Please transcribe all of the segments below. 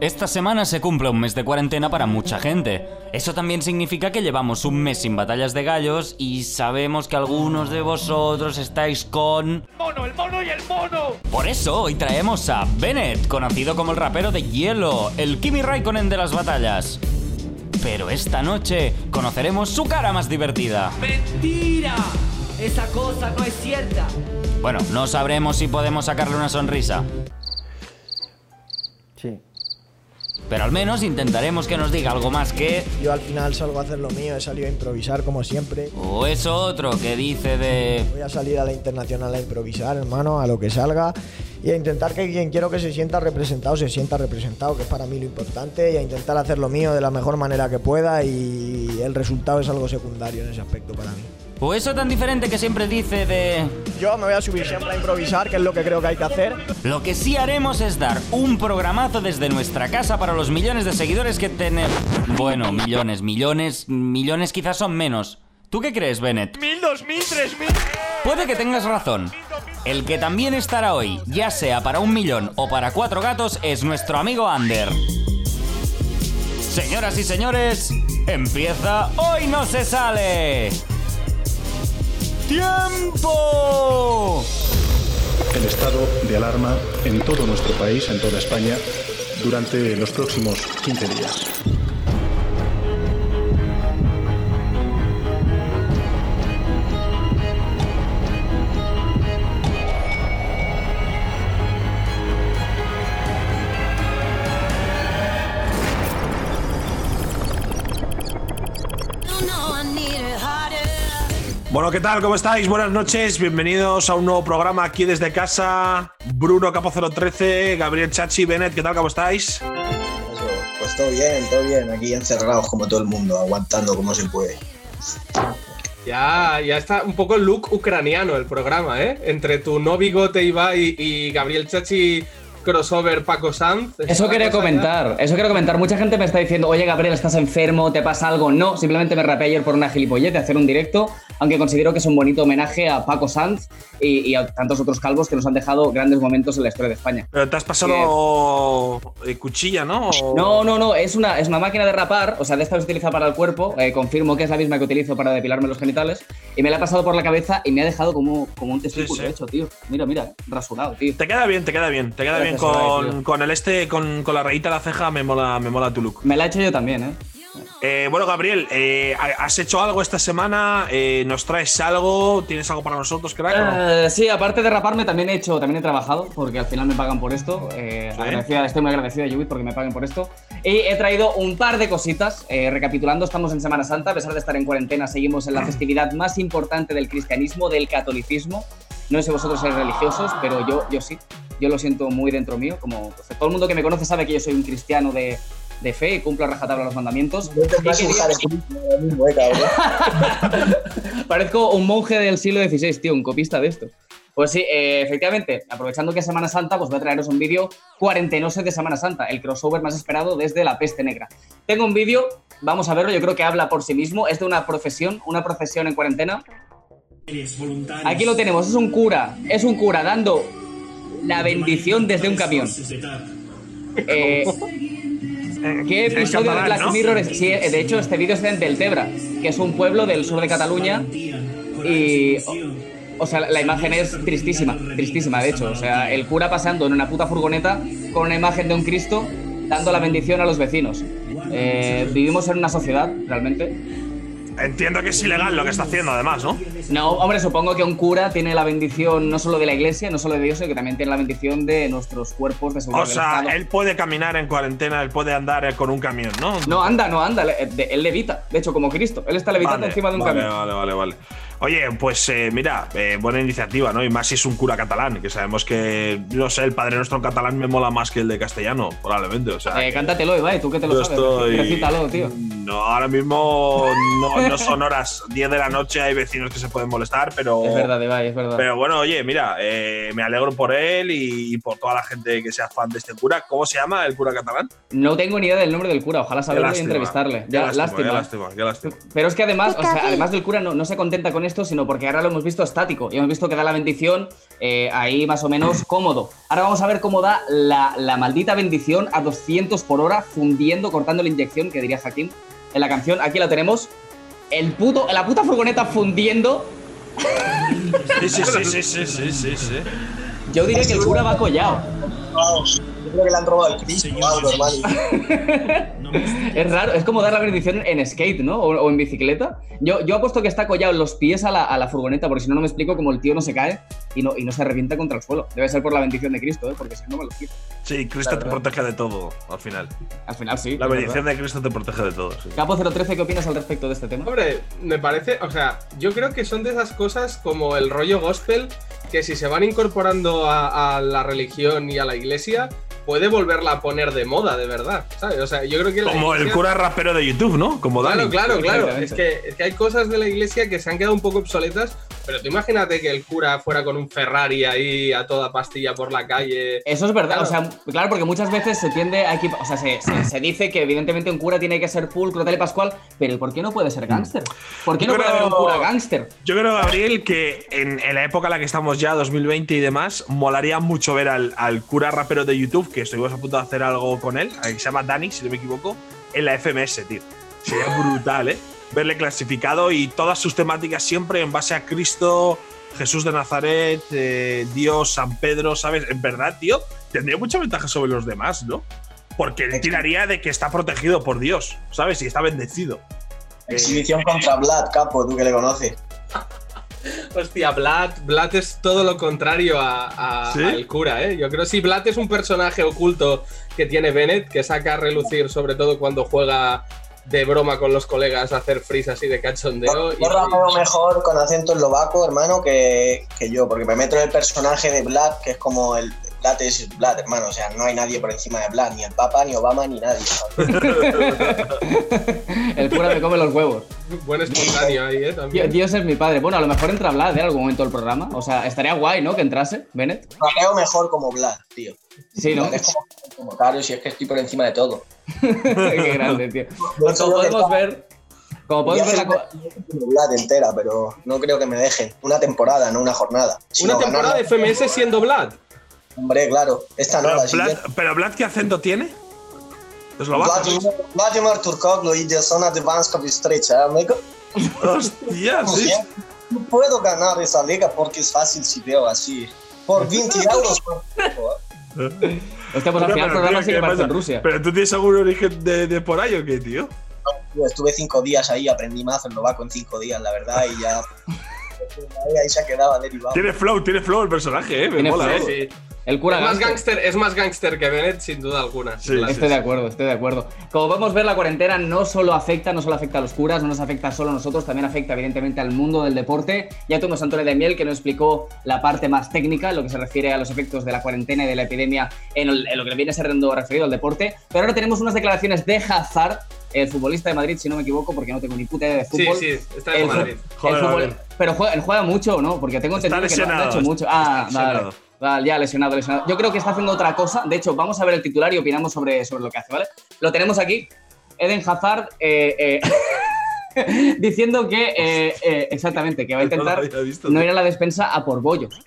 esta semana se cumple un mes de cuarentena para mucha gente. Eso también significa que llevamos un mes sin batallas de gallos y sabemos que algunos de vosotros estáis con... ¡Mono, el mono y el mono! Por eso hoy traemos a Bennett, conocido como el rapero de hielo, el Kimi Raikkonen de las batallas. Pero esta noche conoceremos su cara más divertida. ¡Mentira! Esa cosa no es cierta. Bueno, no sabremos si podemos sacarle una sonrisa. Pero al menos intentaremos que nos diga algo más que... Yo al final salgo a hacer lo mío, he salido a improvisar como siempre. O eso otro que dice de... Voy a salir a la internacional a improvisar, hermano, a lo que salga y a intentar que quien quiero que se sienta representado se sienta representado, que es para mí lo importante, y a intentar hacer lo mío de la mejor manera que pueda y el resultado es algo secundario en ese aspecto para mí. O eso tan diferente que siempre dice de... Yo me voy a subir siempre a improvisar, que es lo que creo que hay que hacer. Lo que sí haremos es dar un programazo desde nuestra casa para los millones de seguidores que tenemos. Bueno, millones, millones, millones quizás son menos. ¿Tú qué crees, Bennett? ¡Mil, dos mil, tres mil! Puede que tengas razón. El que también estará hoy, ya sea para un millón o para cuatro gatos, es nuestro amigo Ander. Señoras y señores, empieza Hoy no se sale. ¡Tiempo! el estado de alarma en todo nuestro país, en toda España, durante los próximos 15 días. Bueno, ¿qué tal? ¿Cómo estáis? Buenas noches, bienvenidos a un nuevo programa aquí desde casa. Bruno Capo 013, Gabriel Chachi, Bennett, ¿qué tal? ¿Cómo estáis? Pues todo bien, todo bien. Aquí encerrados como todo el mundo, aguantando como se puede. Ya, ya está un poco el look ucraniano el programa, ¿eh? Entre tu no bigote Ibai y Gabriel Chachi crossover Paco Sanz. Es Eso quería cosa comentar, eso quiero comentar. Mucha gente me está diciendo, oye Gabriel, ¿estás enfermo? ¿Te pasa algo? No, simplemente me rapé ayer por una gilipollez de hacer un directo, aunque considero que es un bonito homenaje a Paco Sanz y, y a tantos otros calvos que nos han dejado grandes momentos en la historia de España. Pero te has pasado eh, cuchilla, ¿no? No, no, no, es una, es una máquina de rapar, o sea, de esta que se utiliza para el cuerpo, eh, confirmo que es la misma que utilizo para depilarme los genitales, y me la he pasado por la cabeza y me ha dejado como, como un testículo Sí, sí. hecho, tío. Mira, mira, rasurado, tío. Te queda bien, te queda bien, te queda bien Con, con el este, con, con la rayita de la ceja, me mola, me mola tu look. Me la he hecho yo también, ¿eh? Eh, bueno, Gabriel, eh, ¿has hecho algo esta semana? Eh, ¿Nos traes algo? ¿Tienes algo para nosotros, crack? no? Eh, sí, aparte de raparme, también he hecho, también he trabajado, porque al final me pagan por esto. Eh, agradecida- estoy muy agradecido a Jubit porque me paguen por esto. Y he traído un par de cositas. Eh, recapitulando, estamos en Semana Santa, a pesar de estar en cuarentena, seguimos en la festividad más importante del cristianismo, del catolicismo. No sé si vosotros sois religiosos, pero yo, yo sí. Yo lo siento muy dentro mío. Como pues, todo el mundo que me conoce sabe que yo soy un cristiano de, de fe y cumplo a rajatabla los mandamientos. No te vas a eh. Parezco un monje del siglo XVI, tío, un copista de esto. Pues sí, eh, efectivamente, aprovechando que es Semana Santa, pues voy a traeros un vídeo cuarentenoso de Semana Santa, el crossover más esperado desde la peste negra. Tengo un vídeo, vamos a verlo, yo creo que habla por sí mismo, es de una profesión, una procesión en cuarentena. Aquí lo tenemos, es un cura, es un cura dando la bendición desde un camión. Eh, ¿Qué episodio de Black. Mirror es? Sí, eh, de hecho, este vídeo está en Deltebra, que es un pueblo del sur de Cataluña. Y. O, o sea, la imagen es tristísima, tristísima, de hecho. O sea, el cura pasando en una puta furgoneta con una imagen de un Cristo dando la bendición a los vecinos. Eh, vivimos en una sociedad, realmente. Entiendo que es ilegal lo que está haciendo, además, ¿no? No, hombre, supongo que un cura tiene la bendición no solo de la iglesia, no solo de Dios, sino que también tiene la bendición de nuestros cuerpos de seguridad O sea, él puede caminar en cuarentena, él puede andar eh, con un camión, ¿no? No anda, no anda, él levita. De hecho, como Cristo, él está levitando Vale, encima de un vale, camión. Vale, vale, vale. Oye, pues eh, mira, eh, buena iniciativa, ¿no? Y más si es un cura catalán, que sabemos que, no sé, el Padre Nuestro en catalán me mola más que el de castellano, probablemente. O sea, Eh, cántatelo, Ibai, tú que te lo sabes. estoy- Recítalo, tío. No, ahora mismo no, no son horas 10 de la noche, hay vecinos que se pueden molestar, pero. Es verdad, Ibai, es verdad. Pero bueno, oye, mira, eh, me alegro por él y, y por toda la gente que sea fan de este cura. ¿Cómo se llama el cura catalán? No tengo ni idea del nombre del cura, ojalá saberlo y entrevistarle. qué Ya, lástima, lástima. Qué lástima, qué lástima. Pero es que además, o sea, además del cura no, no se contenta con esto, sino porque ahora lo hemos visto estático y hemos visto que da la bendición eh, ahí más o menos cómodo. Ahora vamos a ver cómo da la, la maldita bendición a 200 por hora, fundiendo, cortando la inyección, que diría Hakim en la canción. Aquí la tenemos. El puto, la puta furgoneta fundiendo. Sí, sí, sí, sí, sí, sí, sí, sí. Yo diría que el cura va collado. Yo creo que le han robado el Cristo o algo, hermano. Es raro, es como dar la bendición en skate, ¿no? O, o en bicicleta. Yo, yo apuesto que está collado los pies a la, a la furgoneta, porque si no, no me explico cómo el tío no se cae y no, y no se revienta contra el suelo. Debe ser por la bendición de Cristo, ¿eh? Porque si no, me lo explico. Sí, Cristo te protege de todo, al final. Al final sí. La bendición de Cristo te protege de todo, sí. Capo 013, ¿qué opinas al respecto de este tema? Hombre, me parece, o sea, yo creo que son de esas cosas como el rollo gospel que si se van incorporando a, a la religión y a la iglesia, puede volverla a poner de moda, de verdad. ¿sabes? O sea, yo creo que Como el cura rapero de YouTube, ¿no? Como Dani. Claro, claro, claro. Es que, es que hay cosas de la iglesia que se han quedado un poco obsoletas, pero tú imagínate que el cura fuera con un Ferrari ahí a toda pastilla por la calle. Eso es verdad, Claro. o sea, claro, porque muchas veces se tiende a equipar, o sea, se, se- se dice que evidentemente un cura tiene que ser pulcro, tal y pascual, pero ¿por qué no puede ser gángster? ¿Por qué no puede haber un cura gángster? Yo creo, Gabriel, que en, en la época en la que estamos ya, 2020 y demás, molaría mucho ver al, al cura rapero de YouTube, que estuvimos a punto de hacer algo con él, que se llama Dani, si no me equivoco, en la FMS, tío. Sería brutal, ¿eh? Verle clasificado y todas sus temáticas siempre en base a Cristo, Jesús de Nazaret, eh, Dios, San Pedro, ¿sabes? En verdad, tío, tendría mucha ventaja sobre los demás, ¿no? Porque él tiraría de que está protegido por Dios, ¿sabes? Y está bendecido. Exhibición contra Vlad, capo, tú que le conoces. Hostia, Vlad, Vlad es todo lo contrario a, a- ¿Sí? al cura, ¿eh? Yo creo que sí, Vlad es un personaje oculto que tiene Bennett, que saca a relucir sobre todo cuando juega de broma con los colegas a hacer freeze así de cachondeo. Yo rapeo mejor con acento eslovaco, hermano, que, que yo, porque me meto en el personaje de Vlad, que es como el. Vlad es Vlad, hermano, o sea, no hay nadie por encima de Vlad, ni el Papa, ni Obama, ni nadie. El cura me come los huevos. Buen espontáneo ahí, ¿eh? Dios, También. Dios es mi padre. Bueno, a lo mejor entra Vlad en algún momento del programa. O sea, estaría guay, ¿no? Que entrase, Bennett. Rapeo mejor como Vlad, tío. Sí, ¿no? Es como, como si es que estoy por encima de todo. Qué grande, tío. Pues como creo podemos ver. Como podemos ver la Vlad entera, pero no creo que me dejen. Una temporada, no una jornada. Si Una no, temporada de FMS siendo Vlad. Hombre, claro. Esta no, Pero la Vlad, siguiente. pero Vlad, ¿qué acento tiene? Eslovaco. Vladimir, Vladimir Turkoglu y de zona de Banska Bistrica, amigo. Hostia, sí. No puedo ganar esa liga porque es fácil si veo así. Por 20 euros. por- Hostia, pues al final el programa tío, sí que ¿qué parece pasa? en Rusia. ¿Pero tú tienes algún origen de, de por ahí o qué, tío? Estuve cinco días ahí, aprendí más eslovaco en cinco días, la verdad, y ya. Ahí, ahí se ha quedado derivado. Tiene flow, tiene flow el personaje, ¿eh? Me Tiene mola. flow. ¿eh? Sí. El cura Es más gángster. gángster, es más gángster que Bennett, sin duda alguna. Sí, sí, Estoy de acuerdo, estoy de acuerdo. Como podemos ver, la cuarentena no solo afecta, no solo afecta a los curas, no nos afecta solo a nosotros, también afecta evidentemente al mundo del deporte. Ya tuvimos a Antonio de Miel que nos explicó la parte más técnica, lo que se refiere a los efectos de la cuarentena y de la epidemia en, el- en lo que viene siendo referido al deporte. Pero ahora tenemos unas declaraciones de Hazard, el futbolista de Madrid, si no me equivoco, porque no tengo ni puta idea de Sí, fútbol. sí, está en Madrid. Joder, fútbol- pero juega, él juega mucho, ¿no? Porque tengo entendido que no- ha hecho mucho. Ah, vale. Vale, ya lesionado, lesionado. Yo creo que está haciendo otra cosa. De hecho, vamos a ver el titular y opinamos sobre, sobre lo que hace, ¿vale? Lo tenemos aquí. Eden Hazard eh, eh, diciendo que eh, eh, exactamente, que va a intentar no ir a la despensa a por bollos.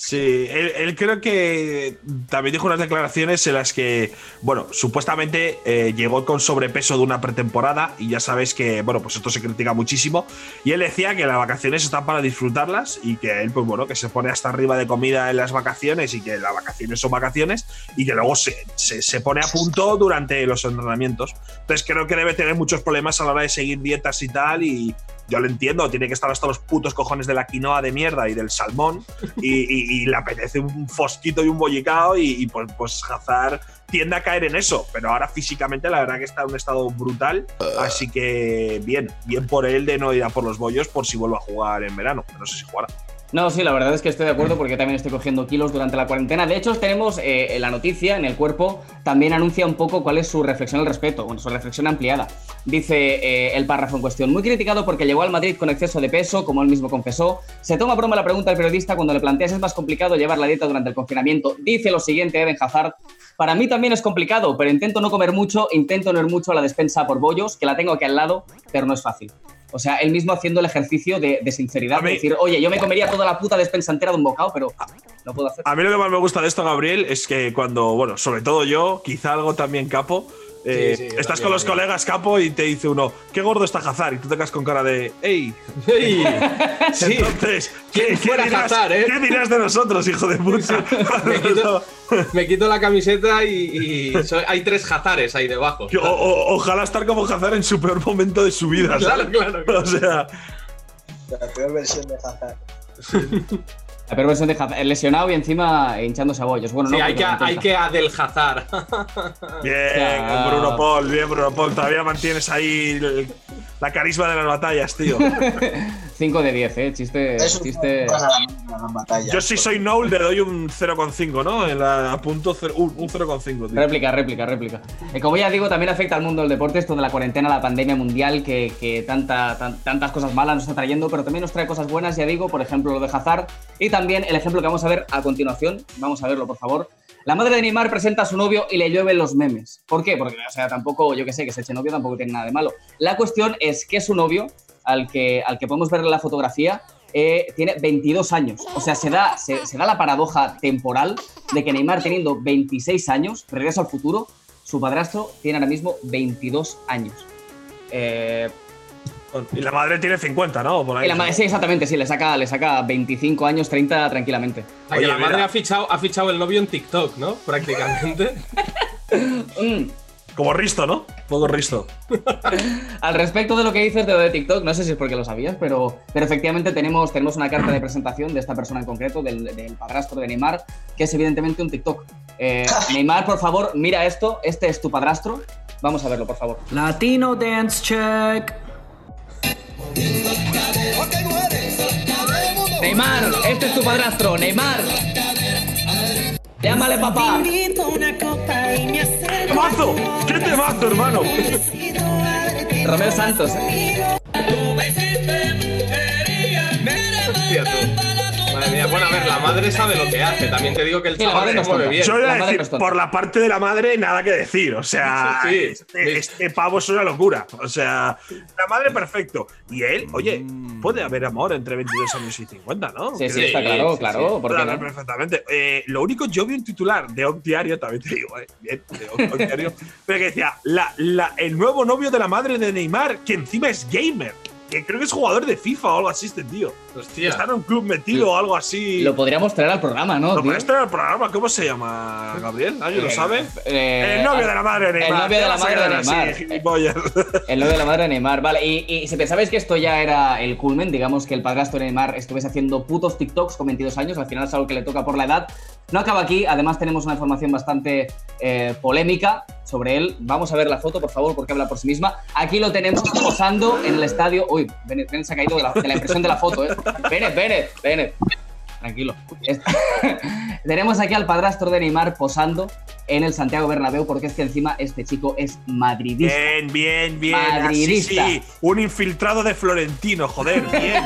Sí, él, creo que también dijo unas declaraciones en las que, bueno, supuestamente eh, llegó con sobrepeso de una pretemporada y ya sabes que, bueno, pues esto se critica muchísimo. Y él decía que las vacaciones están para disfrutarlas y que él, pues bueno, que se pone hasta arriba de comida en las vacaciones y que las vacaciones son vacaciones y que luego se, se, se pone a punto durante los entrenamientos. Entonces creo que debe tener muchos problemas a la hora de seguir dietas y tal y yo lo entiendo, tiene que estar hasta los putos cojones de la quinoa de mierda y del salmón y, y- y le apetece un fosquito y un bollicao y, y, pues, pues Hazard tiende a caer en eso, pero ahora físicamente la verdad que está en un estado brutal, así que bien, bien por él de no ir a por los bollos por si vuelve a jugar en verano, no sé si jugará. No, sí, la verdad es que estoy de acuerdo porque también estoy cogiendo kilos durante la cuarentena. De hecho, tenemos eh, en la noticia, en el cuerpo, también anuncia un poco cuál es su reflexión al respecto, bueno, su reflexión ampliada. Dice eh, el párrafo en cuestión, muy criticado porque llegó al Madrid con exceso de peso, como él mismo confesó. Se toma broma la pregunta al periodista cuando le planteas es más complicado llevar la dieta durante el confinamiento. Dice lo siguiente Eden Hazard, para mí también es complicado, pero intento no comer mucho, intento no ir mucho a la despensa por bollos, que la tengo aquí al lado, pero no es fácil. O sea, él mismo haciendo el ejercicio de, de sinceridad, de decir, oye, yo me comería toda la puta despensa entera de un bocado, pero no puedo hacer. A mí lo que más me gusta de esto, Gabriel, es que cuando, bueno, sobre todo yo, quizá algo también capo, eh, Sí, sí, yo estás con los colegas capo y te dice uno, qué gordo está Hazard, y tú te quedas con cara de, ¡ey! ¡Ey! Sí. Entonces, ¿qué, ¿Quién qué dirás, Hazard, eh? qué dirás de nosotros, hijo de puta? Me quito, me quito la camiseta y, y soy- hay tres jazares ahí debajo. O- o- ojalá estar como Hazard en su peor momento de su vida, claro, claro. O sea, La peor versión de Hazard. La peor versión de Hazard, lesionado y encima hinchándose a bollos. Bueno, Sí, no, hay que, hay que adelgazar. bien, sea, Bruno Paul, bien, Bruno Paul, todavía mantienes ahí el- la carisma de las batallas, tío. 5 de 10, ¿eh? Chiste. Es chiste... pasa la, la batalla. Yo si soy Noel le doy un 0,5, ¿no? En la, punto cero- un, un 0,5, tío. Réplica, réplica, réplica. Eh, como ya digo, también afecta al mundo del deporte esto de la cuarentena, la pandemia mundial, que, que tanta, tan- tantas cosas malas nos está trayendo, pero también nos trae cosas buenas, ya digo, por ejemplo, lo de Hazard. Y también el ejemplo que vamos a ver a continuación. Vamos a verlo, por favor. La madre de Neymar presenta a su novio y le llueven los memes. ¿Por qué? Porque, o sea, tampoco, yo que sé, que se eche novio tampoco tiene nada de malo. La cuestión es que su novio, al que, al que podemos ver en la fotografía, eh, tiene 22 años. O sea, se da, se, se da la paradoja temporal de que Neymar, teniendo 26 años, regreso al futuro, su padrastro tiene ahora mismo 22 años. Eh, Y la madre tiene 50, ¿no? Por ahí, y la madre, ¿no? sí, exactamente, sí, le saca, le saca 25 años, 30 tranquilamente. Oye, la madre mira. ha fichado, ha fichado el novio en TikTok, ¿no? Prácticamente. Mm. Como Risto, ¿no? Poco Risto. Al respecto de lo que dices de lo de TikTok, no sé si es porque lo sabías, pero, pero efectivamente tenemos, tenemos una carta de presentación de esta persona en concreto, del, del padrastro de Neymar, que es evidentemente un TikTok. Eh, Neymar, por favor, mira esto, este es tu padrastro. Vamos a verlo, por favor. Latino Dance Check. Neymar, este es tu padrastro, Neymar. Llámale papá. ¡Temazo! ¡Qué temazo, hermano! Romeo Santos. ¿eh? Hostia. Madre bueno, a ver, la madre sabe lo que hace. También te digo que el Sí, la chaval no mueve bien. Yo iba a decir, por la parte de la madre, nada que decir. O sea, Sí, sí, este, sí. este pavo es una locura. O sea, la madre perfecto. Y él, oye, puede haber amor entre 22 años y 50, ¿no? Sí, sí, está claro, sí, claro. sí. ¿por qué Claro, no? perfectamente. Eh, lo único, yo vi un titular de Oc Diario, también te digo, eh, bien, de Oc Diario, pero que decía, la, la- el nuevo novio de la madre de Neymar, que encima es gamer, que creo que es jugador de FIFA o algo así este tío. Hostia. Está en un club metido o algo así. Lo podríamos traer al programa, ¿no? Lo puedes traer al programa, ¿cómo se llama, Gabriel? ¿Alguien lo Eh, sabe? eh, el novio de la madre de el Neymar. novio de ¿qué la madre de quedar así, Neymar. gilipollas? El novio de la madre de Neymar, vale. Y, y si pensabais que esto ya era el culmen, digamos que el padrastro de Neymar estuviese haciendo putos TikToks con 22 años, al final es algo que le toca por la edad. No acaba aquí, además tenemos una información bastante eh, polémica sobre él. Vamos a ver la foto, por favor, porque habla por sí misma. Aquí lo tenemos posando en el estadio. Uy, Bennett, se ha caído de la, impresión de la foto, ¿eh? Bennett, Bennett. Tranquilo. Tenemos aquí al padrastro de Neymar posando en el Santiago Bernabéu, porque es que encima este chico es madridista. Bien, bien, bien. Así Madridista. sí. Un infiltrado de Florentino, joder, bien.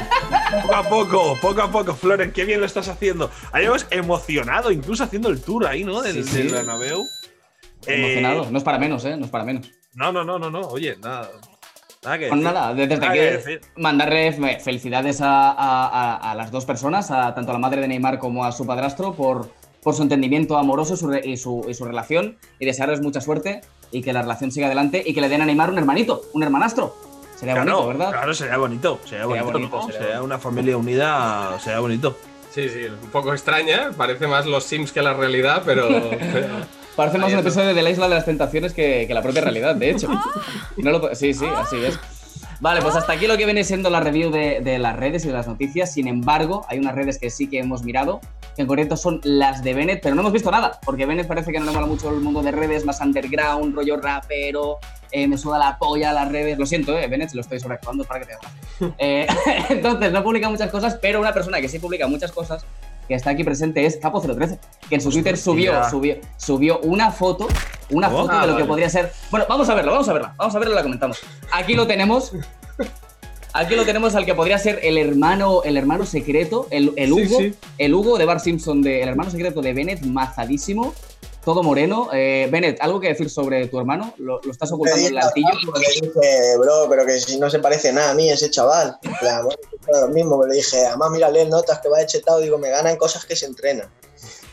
poco a poco, poco a poco, Floren, qué bien lo estás haciendo. Ahí vamos emocionado, incluso haciendo el tour ahí, ¿no? Del, Sí, del Bernabéu. Eh, Emocionado. No es para menos, ¿eh? No es para menos. no, no, no, no, no. Oye, nada. Nada que Pues nada, desde Nada aquí que mandarle fe- felicidades a, a- a- a las dos personas, a tanto a la madre de Neymar como a su padrastro, por, por su entendimiento amoroso su re- y, su, y su relación, y desearles mucha suerte y que la relación siga adelante y que le den a Neymar un hermanito, un hermanastro. Sería Claro, bonito, ¿verdad? Claro, sería bonito. Sería, Sería bonito, bonito, ¿no? sería una familia unida, sería bonito. Sí, sí, un poco extraña. Parece más los Sims que la realidad, pero. pero- Parece más un episodio de la Isla de las Tentaciones que, que la propia realidad, de hecho. No lo sí, sí, así es. Vale, pues hasta aquí lo que viene siendo la review de, de las redes y de las noticias. Sin embargo, hay unas redes que sí que hemos mirado, que en concreto son las de Bennett, pero no hemos visto nada, porque Bennett parece que no le mola mucho el mundo de redes, más underground, rollo rapero, eh, me suda la polla las redes. Lo siento, eh, Bennett, lo estoy sobreactuando para que te hagas. Eh, entonces, no publica muchas cosas, pero una persona que sí publica muchas cosas, que está aquí presente, es Capo013, que en su Twitter subió, subió, subió una foto, una Oh, foto de lo que podría ser. Bueno, vamos a verlo, vamos a verla, vamos a verla la comentamos. Aquí lo tenemos. Aquí lo tenemos al que podría ser el hermano, el hermano secreto, el, el Sí, Hugo, sí. el Hugo de Bar Simpson, de, el hermano secreto de Bennett, mazadísimo. Todo moreno. Eh, Bennett, ¿algo que decir sobre tu hermano? ¿Lo, lo estás ocultando en el altillo? le dije, bro, pero que si no se parece nada a mí ese chaval. Plan, bueno, es lo mismo, pero le dije, además, mírale notas que va de chetado, digo, me gana en cosas que se entrenan.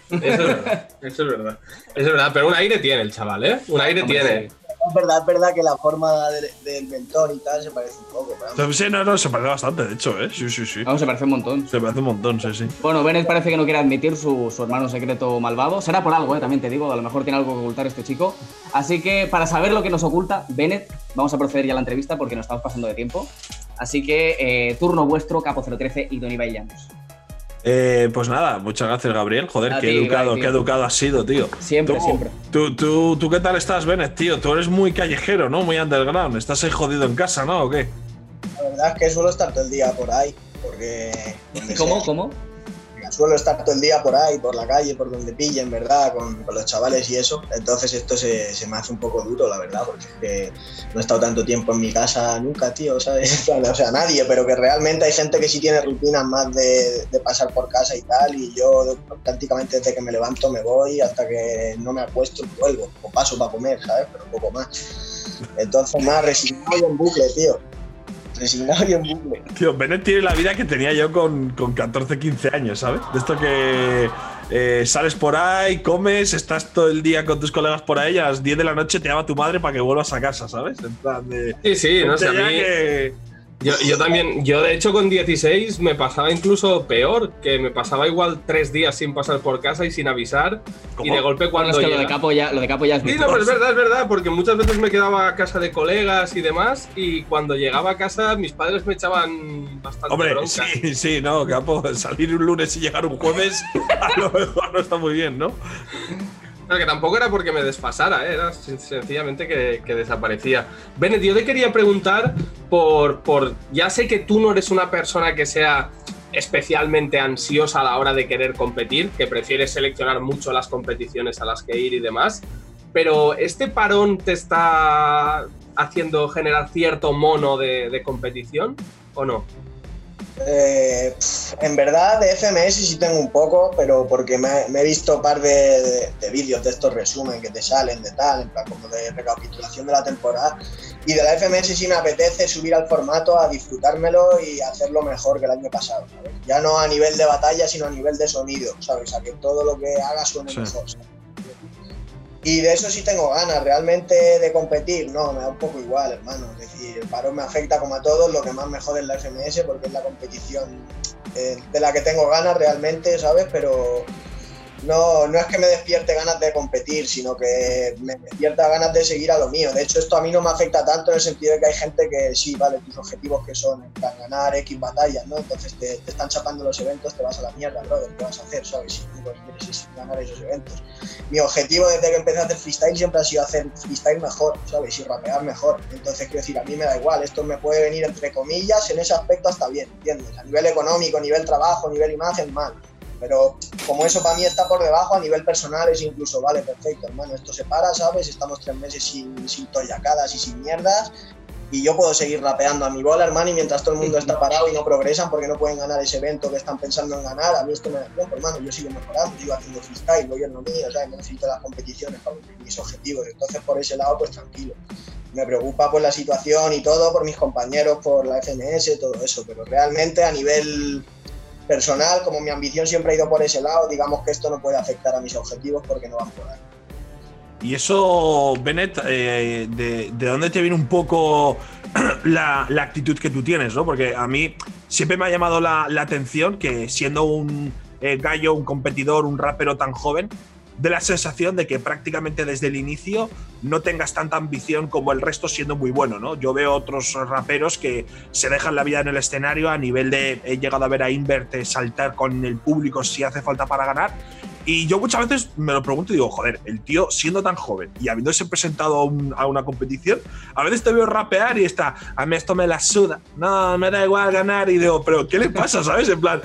Eso es verdad. Eso es verdad. Eso es verdad. Pero un aire tiene el chaval, ¿eh? Un aire Hombre, tiene. Es verdad, es verdad que la forma del, del mentón y tal se parece un poco, pero. Sí, no, no, se parece bastante, de hecho, ¿eh? Sí, sí, sí. Vamos, se parece un montón. Se parece un montón, sí, sí. Bueno, Bennett parece que no quiere admitir su, su hermano secreto malvado. Será por algo, eh, también te digo. A lo mejor tiene algo que ocultar este chico. Así que para saber lo que nos oculta, Bennett, vamos a proceder ya a la entrevista porque nos estamos pasando de tiempo. Así que eh, turno vuestro, Capo 013 y Don Ibai Llanos. Eh, pues nada, muchas gracias, Gabriel. Joder, A qué ti, educado, qué educado has sido, tío. Siempre, Tú- siempre. Tú, tú, tú, ¿qué tal estás, Bennett, tío? Tú eres muy callejero, ¿no? Muy underground. Estás ahí jodido en casa, ¿no? ¿O qué? La verdad es que suelo estar todo el día por ahí, porque... ¿Cómo? ¿Cómo? Suelo estar todo el día por ahí, por la calle, por donde pillen, ¿verdad? Con, los chavales y eso. Entonces esto se, me hace un poco duro, la verdad, porque no he estado tanto tiempo en mi casa nunca, tío, ¿sabes? O sea, nadie, pero que realmente hay gente que sí tiene rutinas más de, pasar por casa y tal, y yo prácticamente desde que me levanto me voy hasta que no me acuesto vuelvo, o paso para comer, ¿sabes? Pero un poco más. Entonces, nada, resignado y en bucle, tío. Resignado y en bucle. Tío, Bennett tiene la vida que tenía yo con, con 14, 15 años, ¿sabes? De esto que eh, sales por ahí, comes, estás todo el día con tus colegas por ahí, a las 10 de la noche te llama tu madre para que vuelvas a casa, ¿sabes? En plan de. Sí, sí, no sé, a mí. que- Yo, yo también, yo de hecho con 16 me pasaba incluso peor, que me pasaba igual tres días sin pasar por casa y sin avisar, y ¿Cómo? de golpe Bueno, cuando es que lo de Capo ya, lo de Capo ya es Sí, no, pero es verdad, es verdad, porque muchas veces me quedaba a casa de colegas y demás, y cuando llegaba a casa mis padres me echaban bastante Hombre, bronca. sí, sí, no, capo. Salir un lunes y llegar un jueves a lo mejor no está muy bien, ¿no? Pero que tampoco era porque me desfasara, ¿eh? era sen- sencillamente que, que desaparecía. Bennett, yo te quería preguntar por, por. Ya sé que tú no eres una persona que sea especialmente ansiosa a la hora de querer competir, que prefieres seleccionar mucho las competiciones a las que ir y demás, pero ¿este parón te está haciendo generar cierto mono de, de competición o no? Eh, en verdad, de FMS sí tengo un poco, pero porque me, me he visto un par de, de- de vídeos de estos resumen que te salen de tal, en plan como de recapitulación de la temporada. Y de la FMS sí me apetece subir al formato a disfrutármelo y hacerlo mejor que el año pasado, ¿sabes? Ya no a nivel de batalla, sino a nivel de sonido, ¿sabes? A que todo lo que haga suene Sí. mejor, ¿sabes? Y de eso sí tengo ganas, realmente de competir, no, me da un poco igual, hermano. Es decir, el parón me afecta como a todos, lo que más me jode es la FMS porque es la competición eh, de la que tengo ganas realmente, ¿sabes? Pero no, no es que me despierte ganas de competir, sino que me despierta ganas de seguir a lo mío. De hecho, esto a mí no me afecta tanto en el sentido de que hay gente que sí, vale, tus objetivos que son ganar X batallas, ¿no? Entonces te, están chapando los eventos, te vas a la mierda, brother, ¿qué vas a hacer, sabes? Si tú que quieres es ganar esos eventos. Mi objetivo desde que empecé a hacer freestyle siempre ha sido hacer freestyle mejor, ¿sabes? Y rapear mejor. Entonces, quiero decir, a mí me da igual, esto me puede venir entre comillas, en ese aspecto está bien, ¿entiendes? A nivel económico, nivel trabajo, nivel imagen, mal. Pero como eso para mí está por debajo, a nivel personal es incluso, vale, perfecto, hermano, esto se para, ¿sabes? Estamos tres meses sin, sin toyacadas y sin mierdas. Y yo puedo seguir rapeando a mi bola, hermano, y mientras todo el mundo está parado y no progresan porque no pueden ganar ese evento que están pensando en ganar, a mí esto me da tiempo, hermano, yo sigo mejorando, sigo haciendo freestyle, voy en lo mío, ¿sabes? No necesito las competiciones para cumplir mis objetivos. Entonces, por ese lado, pues tranquilo. Me preocupa por la situación y todo, por mis compañeros, por la FMS, todo eso, pero realmente a nivel personal, como mi ambición siempre ha ido por ese lado, digamos que esto no puede afectar a mis objetivos porque no van por ahí. Y eso, Bennett, eh, de, de dónde te viene un poco la, la actitud que tú tienes, ¿no? Porque a mí siempre me ha llamado la, la atención que siendo un eh, gallo, un competidor, un rapero tan joven, de la sensación de que prácticamente desde el inicio no tengas tanta ambición como el resto siendo muy bueno, ¿no? Yo veo otros raperos que se dejan la vida en el escenario a nivel de he llegado a ver a Invert eh, saltar con el público si hace falta para ganar y yo muchas veces me lo pregunto y digo, joder, el tío siendo tan joven y habiéndose presentado a, un- a una competición, a veces te veo rapear y está, a mí esto me la suda, no, me da igual ganar y digo, pero ¿qué le pasa, sabes? En plan,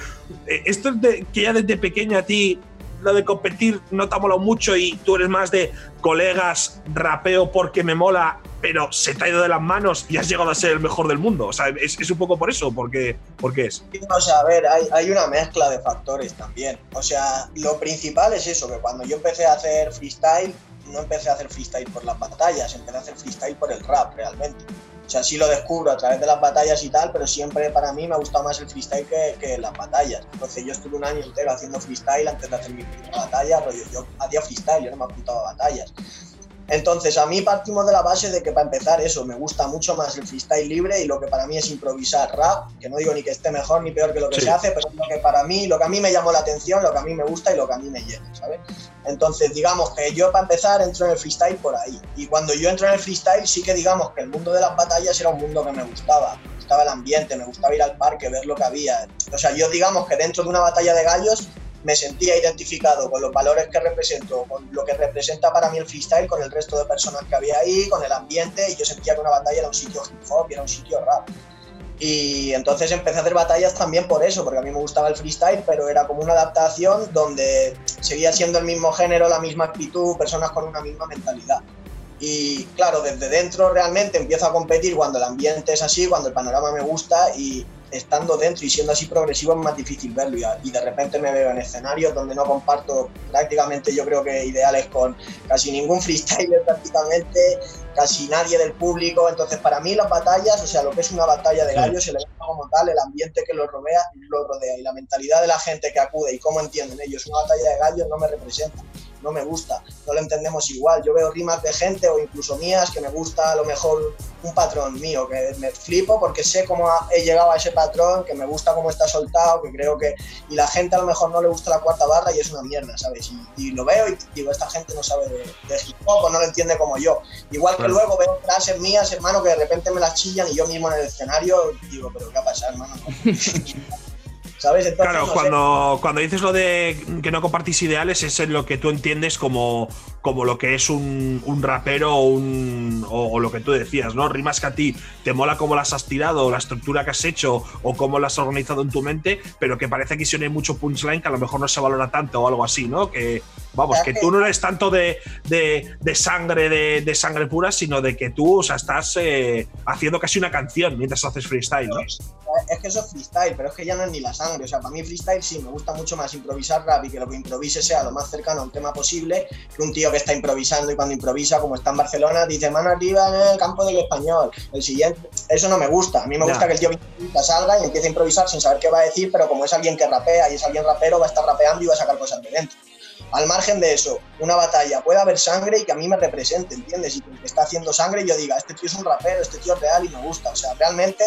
eh, esto es de, que ya desde pequeño a ti lo de competir no te ha molado mucho y tú eres más de colegas, rapeo porque me mola, pero se te ha ido de las manos y has llegado a ser el mejor del mundo. O sea, es, es un poco por eso, porque, porque es. O sea, a ver, hay, hay, una mezcla de factores también. O sea, lo principal es eso, que cuando yo empecé a hacer freestyle, no empecé a hacer freestyle por las batallas, empecé a hacer freestyle por el rap realmente. O sea, sí lo descubro a través de las batallas y tal, pero siempre para mí me ha gustado más el freestyle que, que las batallas. Entonces yo estuve un año entero haciendo freestyle antes de hacer mi primera batalla, rollo, yo hacía freestyle, yo no me apuntaba a batallas. Entonces, a mí partimos de la base de que para empezar eso, me gusta mucho más el freestyle libre y lo que para mí es improvisar rap, que no digo ni que esté mejor ni peor que lo que Sí. se hace, pero lo que para mí, lo que a mí me llamó la atención, lo que a mí me gusta y lo que a mí me llena, ¿sabes? Entonces, digamos que yo para empezar entro en el freestyle por ahí. Y cuando yo entro en el freestyle, sí que digamos que el mundo de las batallas era un mundo que me gustaba. Me gustaba el ambiente, me gustaba ir al parque, ver lo que había. O sea, yo digamos que dentro de una batalla de gallos me sentía identificado con los valores que represento, con lo que representa para mí el freestyle, con el resto de personas que había ahí, con el ambiente, y yo sentía que una batalla era un sitio hip hop era un sitio rap. Y entonces empecé a hacer batallas también por eso, porque a mí me gustaba el freestyle, pero era como una adaptación donde seguía siendo el mismo género, la misma actitud, personas con una misma mentalidad. Y claro, desde dentro realmente empiezo a competir cuando el ambiente es así, cuando el panorama me gusta y estando dentro y siendo así progresivo es más difícil verlo. Y, de repente me veo en escenarios donde no comparto prácticamente, yo creo que ideales con casi ningún freestyler prácticamente, casi nadie del público. Entonces, para mí las batallas, o sea, lo que es una batalla de gallos, el evento como tal, el ambiente que lo rodea, lo rodea y la mentalidad de la gente que acude y cómo entienden ellos una batalla de gallos no me representa no me gusta, no lo entendemos igual. Yo veo rimas de gente o incluso mías que me gusta a lo mejor un patrón mío, que me flipo porque sé cómo he llegado a ese patrón, que me gusta cómo está soltado, que creo que... Y la gente a lo mejor no le gusta la cuarta barra y es una mierda, ¿sabes? Y, y lo veo y digo, esta gente no sabe de, de hip hop o no lo entiende como yo. Igual que luego veo frases mías, hermano, que de repente me las chillan y yo mismo en el escenario digo, pero ¿qué ha pasado, hermano? ¿Sabes? Entonces, Claro, no sé. cuando, cuando dices lo de que no compartís ideales, es en lo que tú entiendes como, como lo que es un, un rapero o, un, o, o lo que tú decías, ¿no? Rimas que a ti te mola cómo las has tirado, la estructura que has hecho o cómo las has organizado en tu mente, pero que parece que suene mucho punchline que a lo mejor no se valora tanto o algo así, ¿no? Que, vamos, que tú no eres tanto de, de, de sangre, de, de sangre pura, sino de que tú, o sea, estás eh, haciendo casi una canción mientras haces freestyle, ¿no? es que eso es freestyle, pero es que ya no es ni la sangre. O sea, para mí freestyle sí, me gusta mucho más improvisar rap y que lo que improvise sea lo más cercano a un tema posible que un tío que está improvisando y cuando improvisa, como está en Barcelona, dice mano arriba en el campo del español. El siguiente, eso no me gusta. A mí me gusta que el tío salga y empiece a improvisar sin saber qué va a decir, pero como es alguien que rapea y es alguien rapero, va a estar rapeando y va a sacar cosas de dentro. Al margen de eso, una batalla puede haber sangre y que a mí me represente, ¿entiendes? Y que está haciendo sangre yo diga, este tío es un rapero, este tío es real y me gusta. O sea, realmente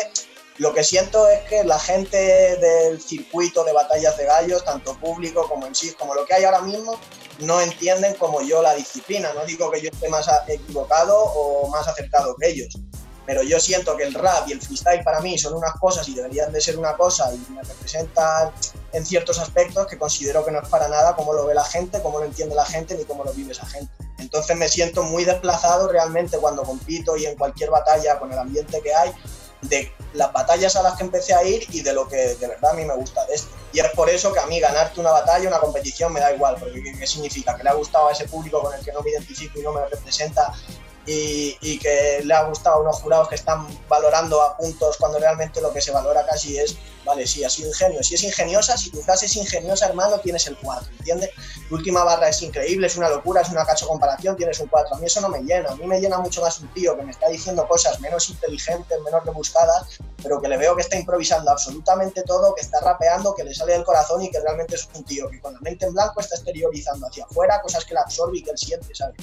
lo que siento es que la gente del circuito de batallas de gallos, tanto público como en sí, como lo que hay ahora mismo, no entienden como yo la disciplina. No digo que yo esté más equivocado o más acertado que ellos, pero yo siento que el rap y el freestyle para mí son unas cosas y deberían de ser una cosa y me representan en ciertos aspectos que considero que no es para nada como lo ve la gente, cómo lo entiende la gente ni cómo lo vive esa gente. Entonces me siento muy desplazado realmente cuando compito y en cualquier batalla con el ambiente que hay de las batallas a las que empecé a ir y de lo que de verdad a mí me gusta de esto. Y es por eso que a mí ganarte una batalla, una competición me da igual, porque ¿qué, significa? Que le ha gustado a ese público con el que no me identifico y no me representa y, que le ha gustado a unos jurados que están valorando a puntos cuando realmente lo que se valora casi es, vale, sí, ha sido ingenio. Si es ingeniosa, si tu frase es ingeniosa, hermano, tienes el 4, ¿entiendes? Tu última barra es increíble, es una locura, es una cacho comparación, tienes un 4. A mí eso no me llena, a mí me llena mucho más un tío que me está diciendo cosas menos inteligentes, menos rebuscadas, pero que le veo que está improvisando absolutamente todo, que está rapeando, que le sale del corazón y que realmente es un tío que con la mente en blanco está exteriorizando hacia afuera cosas que le absorbe y que él siente, ¿sabes?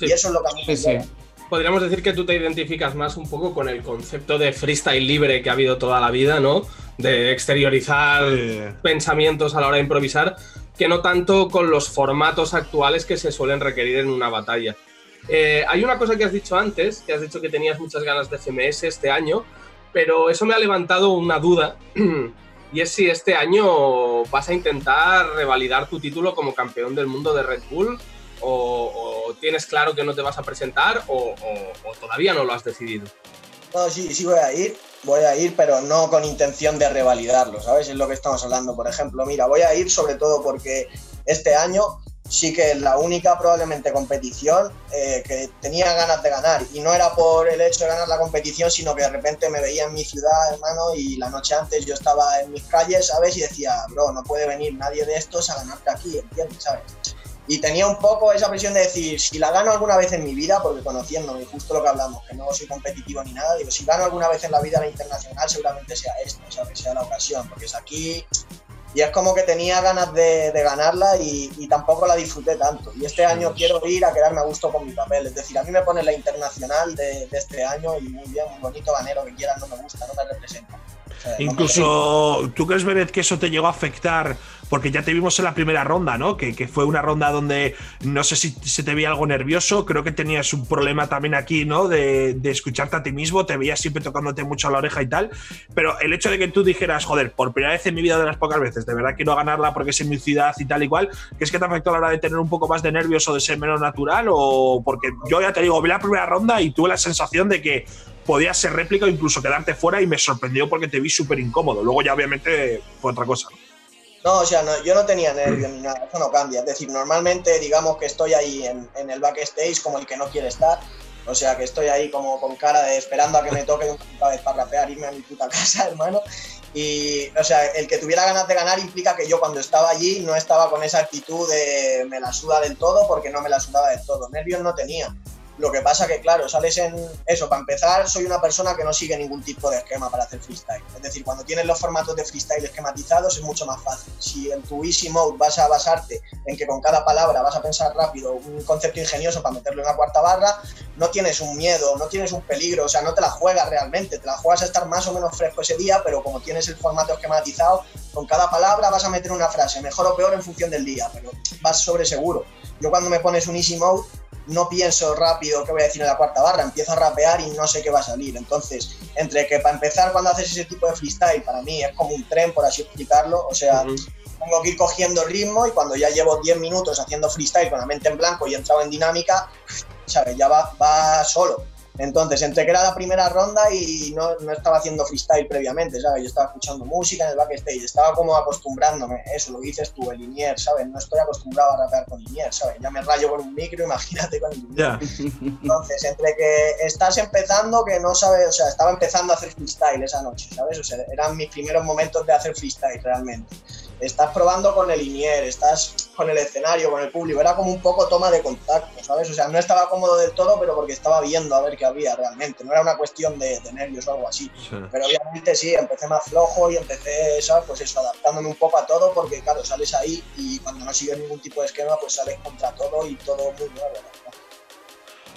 Y eso es lo que a mí me llena. Podríamos decir que tú te identificas más un poco con el concepto de freestyle libre que ha habido toda la vida, ¿no? De exteriorizar pensamientos a la hora de improvisar, que no tanto con los formatos actuales que se suelen requerir en una batalla. Eh, hay una cosa que has dicho antes, que has dicho que tenías muchas ganas de CMS este año, pero eso me ha levantado una duda, y es si este año vas a intentar revalidar tu título como campeón del mundo de Red Bull o, tienes claro que no te vas a presentar o, o- o todavía no lo has decidido. No, sí, sí voy a ir, voy a ir, pero no con intención de revalidarlo, ¿sabes? Es lo que estamos hablando. Por ejemplo, mira, voy a ir sobre todo porque este año sí que es la única probablemente competición eh, que tenía ganas de ganar. Y no era por el hecho de ganar la competición, sino que de repente me veía en mi ciudad, hermano, y la noche antes yo estaba en mis calles, ¿sabes? Y decía, bro, no puede venir nadie de estos a ganarte aquí, ¿entiendes? ¿Sabes? Y tenía un poco esa presión de decir, si la gano alguna vez en mi vida, porque conociéndome, justo lo que hablamos, que no soy competitivo ni nada, digo, si gano alguna vez en la vida la internacional, seguramente sea esta, ¿sabes? Sea la ocasión, porque es aquí y es como que tenía ganas de, ganarla y, tampoco la disfruté tanto. Y este año quiero ir a quedarme a gusto con mi papel. Es decir, a mí me pone la internacional de, este año y muy bien, muy bonito ganero que quieras, no me gusta, no me representa. Incluso, ¿tú crees, Beret, que eso te llegó a afectar porque ya te vimos en la primera ronda, ¿no? Que, fue una ronda donde no sé si se te veía algo nervioso, creo que tenías un problema también aquí, ¿no? De, escucharte a ti mismo, te veías siempre tocándote mucho a la oreja y tal, pero el hecho de que tú dijeras, joder, por primera vez en mi vida de las pocas veces, de verdad quiero ganarla porque es en mi ciudad y tal igual, ¿qué es que te afectó a la hora de tener un poco más de nervios o de ser menos natural? O porque yo ya te digo, vi la primera ronda y tuve la sensación de que podía ser réplica o incluso quedarte fuera y me sorprendió porque te vi súper incómodo. Luego ya obviamente fue otra cosa. No, o sea, yo no tenía nervios ni nada, eso no cambia. Es decir, normalmente digamos que estoy ahí en, el backstage como el que no quiere estar. O sea, que estoy ahí como con cara de esperando a que me toque una vez para rapear, irme a mi puta casa, hermano. Y, o sea, el que tuviera ganas de ganar implica que yo cuando estaba allí no estaba con esa actitud de me la suda del todo porque no me la sudaba del todo. Nervios no tenía. Lo que pasa que, claro, sales en eso. Para empezar, soy una persona que no sigue ningún tipo de esquema para hacer freestyle. Es decir, cuando tienes los formatos de freestyle esquematizados es mucho más fácil. Si en tu easy mode vas a basarte en que con cada palabra vas a pensar rápido un concepto ingenioso para meterlo en la cuarta barra, no tienes un miedo, no tienes un peligro, o sea, no te la juegas realmente. Te la juegas a estar más o menos fresco ese día, pero como tienes el formato esquematizado, con cada palabra vas a meter una frase, mejor o peor en función del día, pero vas sobre seguro. Yo cuando me pones un easy mode, no pienso rápido qué voy a decir en la cuarta barra, empiezo a rapear y no sé qué va a salir. Entonces, entre que para empezar cuando haces ese tipo de freestyle, para mí es como un tren, por así explicarlo, o sea, tengo que ir cogiendo ritmo y cuando ya llevo 10 minutos haciendo freestyle con la mente en blanco y he entrado en dinámica, ¿sabes? Ya va, va solo. Entonces, entre que era la primera ronda y no, no, estaba haciendo freestyle previamente, ¿sabes? Yo estaba escuchando música en el backstage, estaba como acostumbrándome, eso, lo dices tú, el Linier, ¿sabes? No estoy acostumbrado a rapear con Linier, ¿sabes? Ya me rayo con un micro, imagínate con el Linier. Entonces, entre que estás empezando, que no sabes, o sea, estaba empezando a hacer freestyle esa noche, ¿sabes? O sea, eran mis primeros momentos de hacer freestyle realmente estás probando con el INIER, estás con el escenario, con el público, era como un poco toma de contacto, ¿sabes? O sea, no estaba cómodo del todo, pero porque estaba viendo a ver qué había realmente, no era una cuestión de, nervios o algo así. Pero obviamente sí, empecé más flojo y empecé, ¿sabes? Pues eso, adaptándome un poco a todo, porque claro, sales ahí y cuando no sigues ningún tipo de esquema, pues sales contra todo y todo muy nuevo,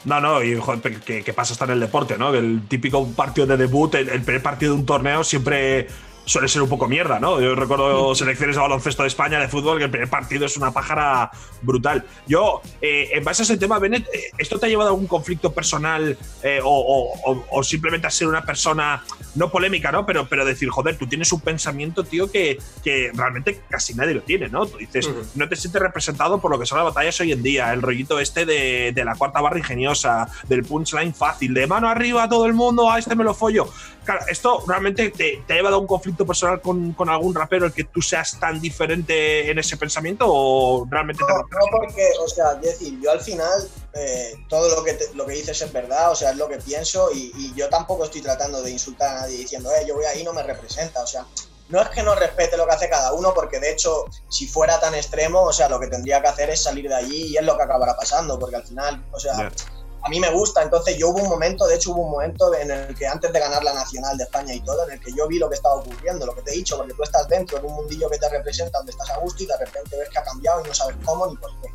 No, no, y joder, ¿qué, pasa hasta en el deporte, ¿no? El típico partido de debut, el primer partido de un torneo siempre suele ser un poco mierda, ¿no? Yo recuerdo selecciones de baloncesto de España, de fútbol, que el primer partido es una pájara brutal. Yo, eh, en base a ese tema, Bennett, eh, ¿esto te ha llevado a algún conflicto personal eh, o, simplemente a ser una persona, no polémica, ¿no? Pero, pero decir, joder, tú tienes un pensamiento, tío, que, que realmente casi nadie lo tiene, ¿no? Tú dices, no te sientes representado por lo que son las batallas hoy en día, el rollito este de, de la cuarta barra ingeniosa, del punchline fácil, de mano arriba a todo el mundo, a este me lo follo. Claro, esto realmente te, te ha llevado a un conflicto personal con, con, algún rapero el que tú seas tan diferente en ese pensamiento o realmente no, te No, porque, o sea, decir, yo al final eh, todo lo que, lo que dices es verdad, o sea, es lo que pienso y, y, yo tampoco estoy tratando de insultar a nadie diciendo, eh, yo voy ahí no me representa, o sea, no es que no respete lo que hace cada uno, porque de hecho, si fuera tan extremo, o sea, lo que tendría que hacer es salir de allí y es lo que acabará pasando, porque al final, o sea a mí me gusta. Entonces yo hubo un momento, de hecho hubo un momento en el que antes de ganar la Nacional de España y todo, en el que yo vi lo que estaba ocurriendo, lo que te he dicho, porque tú estás dentro de un mundillo que te representa, donde estás a gusto y de repente ves que ha cambiado y no sabes cómo ni por qué.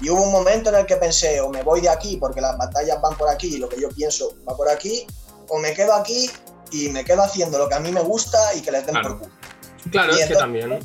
Y hubo un momento en el que pensé, o me voy de aquí porque las batallas van por aquí y lo que yo pienso va por aquí, o me quedo aquí y me quedo haciendo lo que a mí me gusta y que les den por culo. Claro, es que también.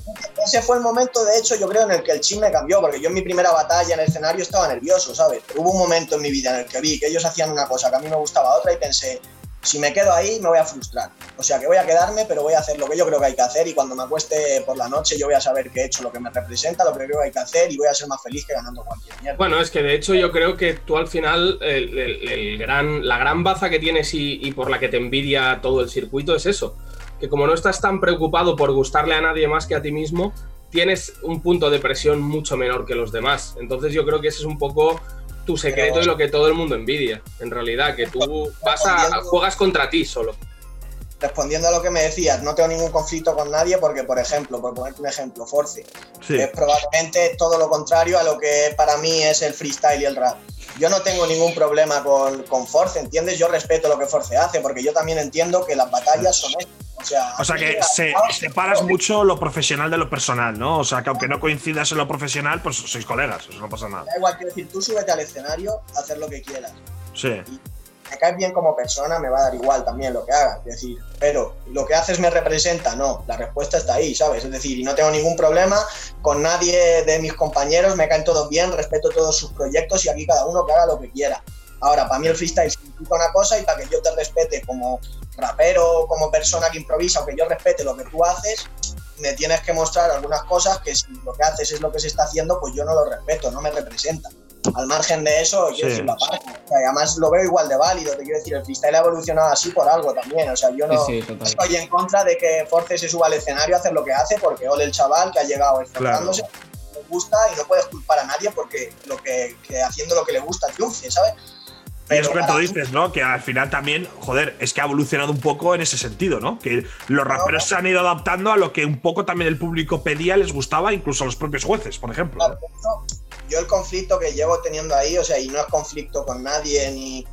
Ese fue el momento, de hecho, yo creo, en el que el chip me cambió, porque yo en mi primera batalla en el escenario estaba nervioso, ¿sabes? hubo un momento en mi vida en el que vi que ellos hacían una cosa que a mí me gustaba otra y pensé, si me quedo ahí me voy a frustrar. O sea que voy a quedarme, pero voy a hacer lo que yo creo que hay que hacer y cuando me acueste por la noche yo voy a saber que he hecho lo que me representa, lo que creo que hay que hacer y voy a ser más feliz que ganando cualquier mierda. Bueno, es que de hecho yo creo que tú al final el, gran, la gran baza que tienes y, y por la que te envidia todo el circuito es eso que como no estás tan preocupado por gustarle a nadie más que a ti mismo, tienes un punto de presión mucho menor que los demás. Entonces yo creo que ese es un poco tu secreto y lo que todo el mundo envidia, en realidad, que tú vas a, juegas contra ti solo. Respondiendo a lo que me decías, no tengo ningún conflicto con nadie porque, por ejemplo, por ponerte un ejemplo, Force, Sí. es probablemente todo lo contrario a lo que para mí es el freestyle y el rap. Yo no tengo ningún problema con, con Force, ¿entiendes? Yo respeto lo que Force hace porque yo también entiendo que las batallas son esto. O sea, O sea que se, separas mucho lo profesional de lo personal, ¿no? O sea que aunque no coincidas en lo profesional, pues sois colegas, eso no pasa nada. Da igual, quiero decir, tú súbete al escenario hacer lo que quieras. Sí. Me caes bien como persona, me va a dar igual también lo que hagas. Es decir, pero lo que haces me representa, no. La respuesta está ahí, ¿sabes? Es decir, y no tengo ningún problema con nadie de mis compañeros, me caen todos bien, respeto todos sus proyectos y aquí cada uno que haga lo que quiera. Ahora, para mí el freestyle significa una cosa y para que yo te respete como rapero, como persona que improvisa o que yo respete lo que tú haces, me tienes que mostrar algunas cosas que si lo que haces es lo que se está haciendo, pues yo no lo respeto, no me representa. Al margen de eso, quiero Sí. decir, la parte. O sea, y además lo veo igual de válido, te quiero decir, el freestyle ha evolucionado así por algo también. O sea, yo no Sí, sí, estoy en contra de que Force se suba al escenario a hacer lo que hace, porque ole el chaval que ha llegado esforzándose, le gusta y no puedes culpar a nadie porque lo que, que haciendo lo que le gusta triunfe, ¿sabes? Y es lo que tú dices, ¿no? Que al final también, joder, es que ha evolucionado un poco en ese sentido, ¿no? Que los raperos se han ido adaptando a lo que un poco también el público pedía, les gustaba, incluso a los propios jueces, por ejemplo. Claro, eso, yo el conflicto que llevo teniendo ahí, o sea, y no es conflicto con nadie, ni,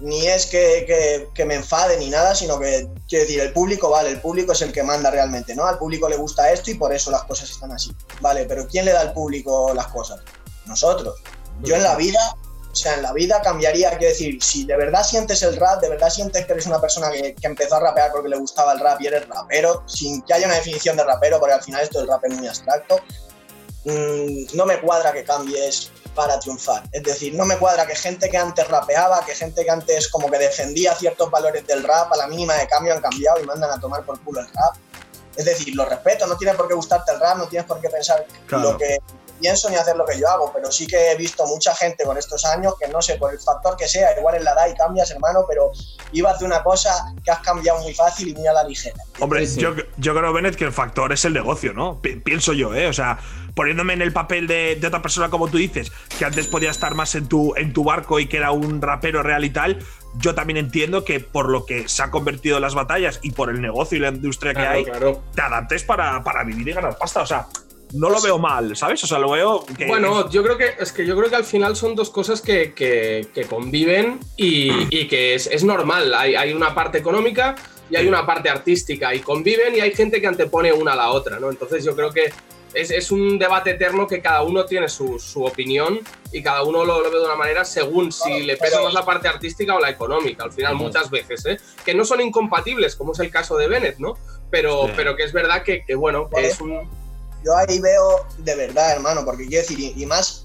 ni es que, que- que me enfade ni nada, sino que, quiero decir, el público, vale, el público es el que manda realmente, ¿no? Al público le gusta esto y por eso las cosas están así. Vale, pero ¿quién le da al público las cosas? Nosotros. Yo en la vida, o sea, en la vida cambiaría, quiero decir, si de verdad sientes el rap, de verdad sientes que eres una persona que, que empezó a rapear porque le gustaba el rap y eres rapero, sin que haya una definición de rapero, porque al final esto del rap es muy abstracto, mm, no me cuadra que cambies para triunfar. Es decir, no me cuadra que gente que antes rapeaba, que gente que antes como que defendía ciertos valores del rap, a la mínima de cambio han cambiado y mandan a tomar por culo el rap. Es decir, lo respeto, no tienes por qué gustarte el rap, no tienes por qué pensar Claro. lo que pienso ni hacer lo que yo hago, pero sí que he visto mucha gente con estos años que no sé, por el factor que sea, igual en la edad y cambias, hermano, pero ibas de una cosa que has cambiado muy fácil y muy a la ligera. Hombre, Sí. Yo, yo creo, Bennett, que el factor es el negocio, ¿no? Pi- pienso yo, ¿eh? O sea, poniéndome en el papel de, de otra persona como tú dices, que antes podía estar más en tu, en tu barco y que era un rapero real y tal, yo también entiendo que por lo que se han convertido las batallas y por el negocio y la industria que Claro, hay, claro. te adaptes para, para vivir y ganar pasta. O sea, no lo veo mal, ¿sabes? O sea, lo veo que. Bueno, yo creo que es que yo creo que al final son dos cosas que, que- que conviven y, y que es, es normal. Hay, hay una parte económica y hay una parte artística y conviven y hay gente que antepone una a la otra, ¿no? Entonces yo creo que es, es un debate eterno que cada uno tiene su, su opinión y cada uno lo, lo ve de una manera según si le pesa más la parte artística o la económica. Al final, muchas veces, ¿eh? Que no son incompatibles, como es el caso de Bennett, ¿no? Pero, Sí. pero que es verdad que, que, bueno, que Vale. es un. Yo ahí veo de verdad, hermano, porque quiero decir, y, y más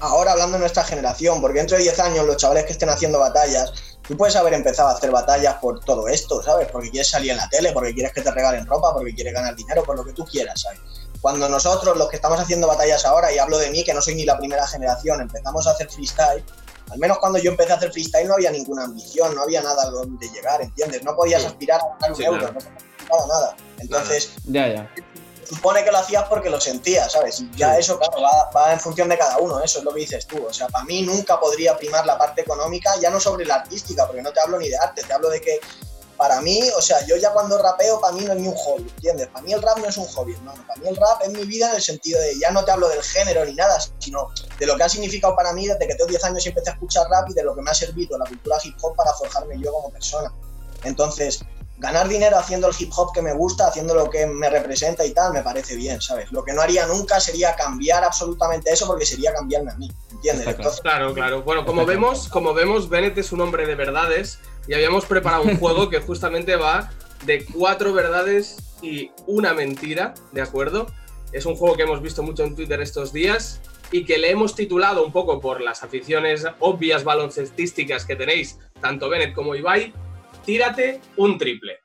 ahora hablando de nuestra generación, porque dentro de 10 años los chavales que estén haciendo batallas, tú puedes haber empezado a hacer batallas por todo esto, ¿sabes? Porque quieres salir en la tele, porque quieres que te regalen ropa, porque quieres ganar dinero, por lo que tú quieras, ¿sabes? Cuando nosotros, los que estamos haciendo batallas ahora, y hablo de mí, que no soy ni la primera generación, empezamos a hacer freestyle, al menos cuando yo empecé a hacer freestyle no había ninguna ambición, no había nada a donde llegar, ¿entiendes? No podías Sí. aspirar a ganar un Sí, euro, claro. no nada. Entonces, Ya, ya. Supone que lo hacías porque lo sentías, ¿sabes? Y ya eso, claro, va, va en función de cada uno, eso es lo que dices tú. O sea, para mí nunca podría primar la parte económica, ya no sobre la artística, porque no te hablo ni de arte, te hablo de que para mí, o sea, yo ya cuando rapeo, para mí no es ni un hobby, ¿entiendes? Para mí el rap no es un hobby, hermano. Para mí el rap es mi vida en el sentido de, ya no te hablo del género ni nada, sino de lo que ha significado para mí desde que tengo 10 años y empecé a escuchar rap y de lo que me ha servido la cultura hip hop para forjarme yo como persona. Entonces, ganar dinero haciendo el hip hop que me gusta, haciendo lo que me representa y tal, me parece bien, ¿sabes? Lo que no haría nunca sería cambiar absolutamente eso porque sería cambiarme a mí, ¿entiendes? Claro. Entonces, Claro, claro. Bueno, como vemos, como vemos, Bennett es un hombre de verdades y habíamos preparado un juego que justamente va de cuatro verdades y una mentira, ¿de acuerdo? Es un juego que hemos visto mucho en Twitter estos días y que le hemos titulado un poco por las aficiones obvias baloncestísticas que tenéis, tanto Bennett como Ibai, tírate un triple.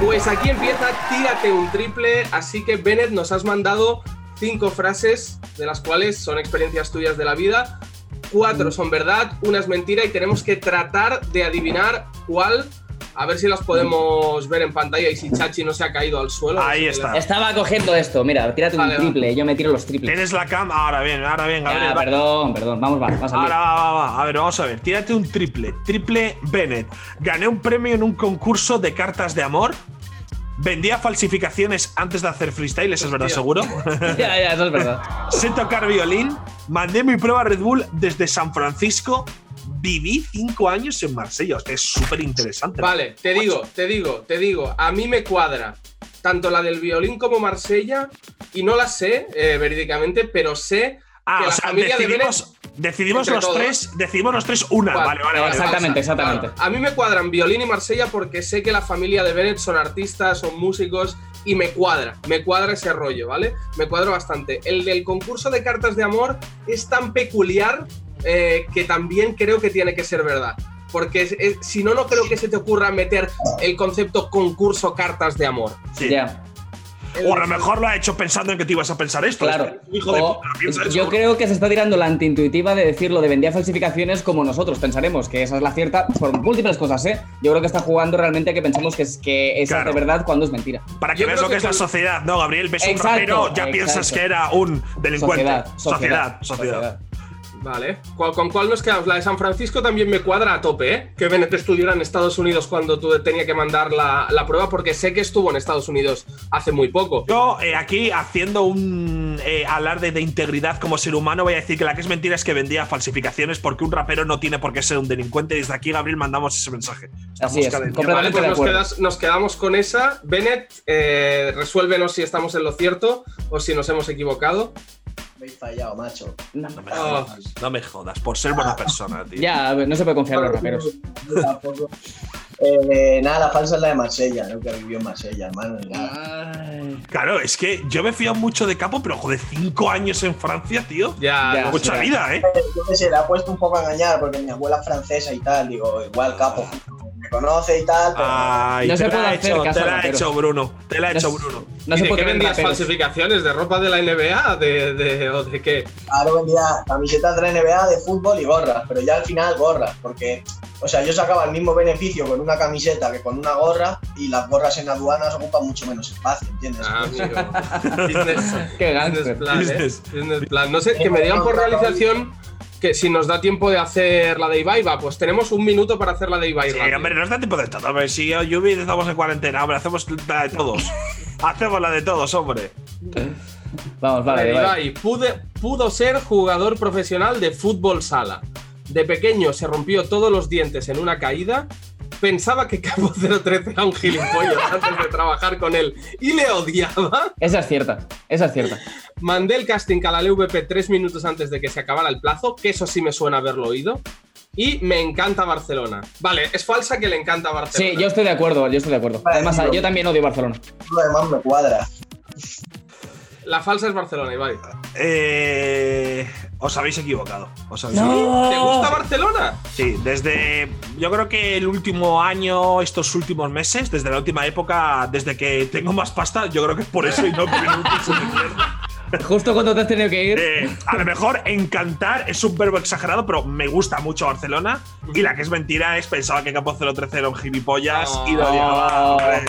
Pues aquí empieza Tírate un triple, así que Bennett nos has mandado cinco frases, de las cuales son experiencias tuyas de la vida. Cuatro son verdad, una es mentira y tenemos que tratar de adivinar cuál A ver si las podemos ver en pantalla y si Chachi no se ha caído al suelo. Ahí No sé está. Estaba cogiendo esto, mira, tírate Vale, un triple, yo me tiro los triples. Tienes la cam. Ahora bien, ahora bien, Gabriel. Perdón, perdón, vamos, va, vamos a Ahora va, va, va. A ver, vamos a ver. Tírate un triple. Triple Bennett. Gané un premio en un concurso de cartas de amor. Vendía falsificaciones antes de hacer freestyle, eso es verdad, seguro. ya, ya, eso es verdad. sé tocar violín. Mandé mi prueba a Red Bull desde San Francisco. Viví cinco años en Marsella. Hostia, es súper interesante. Vale, te digo, te digo, te digo, a mí me cuadra tanto la del violín como Marsella, y no la sé eh, verídicamente, pero sé Ah, que o la sea, familia de decidimos, decidimos entre los todos. tres. Decidimos los tres una. Cuadra. Vale, vale, vale. Exactamente, exactamente. claro. A mí me cuadran violín y Marsella porque sé que la familia de Bennett son artistas, son músicos y me cuadra, me cuadra ese rollo, ¿vale? Me cuadra bastante. El del concurso de cartas de amor es tan peculiar eh, que también creo que tiene que ser verdad. Porque es- es- si no, no creo que se te ocurra meter el concepto concurso cartas de amor. Sí. Ya, O a lo mejor lo ha hecho pensando en que tú ibas a pensar esto. claro. Es que, Hijo de puta, yo creo que se está tirando la antiintuitiva de decirlo de vendía falsificaciones como nosotros pensaremos que esa es la cierta por múltiples cosas, ¿eh? Yo creo que está jugando realmente a que pensemos que es, que esa Claro. es de verdad cuando es mentira. Para que Yo veas lo que, que es la sociedad, ¿no, Gabriel? Ves un Exacto, rapero, ya exacto. piensas que era un delincuente. Sociedad, sociedad, sociedad. Vale. ¿Cuál- ¿Con cuál nos quedamos? La de San Francisco también me cuadra a tope, ¿eh? Que Bennett estuviera en Estados Unidos cuando tú tenía que mandar la, la prueba, porque sé que estuvo en Estados Unidos hace muy poco. Yo eh, aquí, haciendo un eh, alarde de integridad como ser humano, voy a decir que la que es mentira es que vendía falsificaciones porque un rapero no tiene por qué ser un delincuente. Desde aquí, Gabriel, mandamos ese mensaje. Estamos Así es. Vale, pues quedas- nos quedamos con esa. Bennett, eh, resuélvenos si estamos en lo cierto o si nos hemos equivocado. Me he fallado, macho. No. No me Ah. jodas, no me jodas, por ser buena persona, tío. Ya, no se puede confiar en los raperos. Yo tampoco. Eh, nada, la falsa es la de Marsella, ¿no? Que vivió en Marsella, hermano. Claro, es que yo me fío mucho de capo, pero joder, cinco años en Francia, tío. Ya, Ya. Mucha vida, ¿eh? Yo qué sé, le ha puesto un poco a engañar porque mi abuela es francesa y tal. Digo, igual capo me conoce y tal, pero. Ay, No te se la puede ha hacer hecho, caso te la ha hecho Bruno. Te la ha No hecho Bruno. No ¿Y se de qué vendías raperos. falsificaciones? ¿De ropa de la NBA? ¿De, de- o de qué? Ahora vendía camisetas de la NBA de fútbol y gorras, pero ya al final gorras, porque, o sea, yo sacaba el mismo beneficio con una camiseta que con una gorra y las gorras en aduanas ocupan mucho menos espacio, ¿entiendes? Ah, amigo. Business, Qué business plan, ¿eh? Business. Business plan. No sé, que me digan por realización que si nos da tiempo de hacer la de Ibai, va, pues tenemos un minuto para hacer la de Ibai. Sí, rápido. hombre, nos da tiempo de todo. Hombre, si yo y estamos en cuarentena, hombre, hacemos la de todos. hacemos la de todos, hombre. Vamos, Vale. Ibai, pude- pudo ser jugador profesional de fútbol sala. De pequeño se rompió todos los dientes en una caída. Pensaba que Capo 013 era un gilipollas antes de trabajar con él y le odiaba. Esa es cierta, esa es cierta. Mandé el casting a la LVP tres minutos antes de que se acabara el plazo, que eso sí me suena haberlo oído. Y me encanta Barcelona. Vale, es falsa que le encanta Barcelona. Sí, yo estoy de acuerdo, yo estoy de acuerdo. Además, yo también odio Barcelona. Lo demás me cuadra. La falsa es Barcelona, Ibai. Eh, os habéis equivocado. Os habéis ¿Te ¡No! gusta Barcelona? Sí, desde. Yo creo que el último año, estos últimos meses, desde la última época, desde que tengo más pasta, yo creo que es por eso y no porque Justo cuando te has tenido que ir. Eh, a lo mejor encantar es un verbo exagerado, pero me gusta mucho Barcelona. Y la que es mentira es pensaba que Capo 013 era un gilipollas y lo Oh. odiaba. hombre.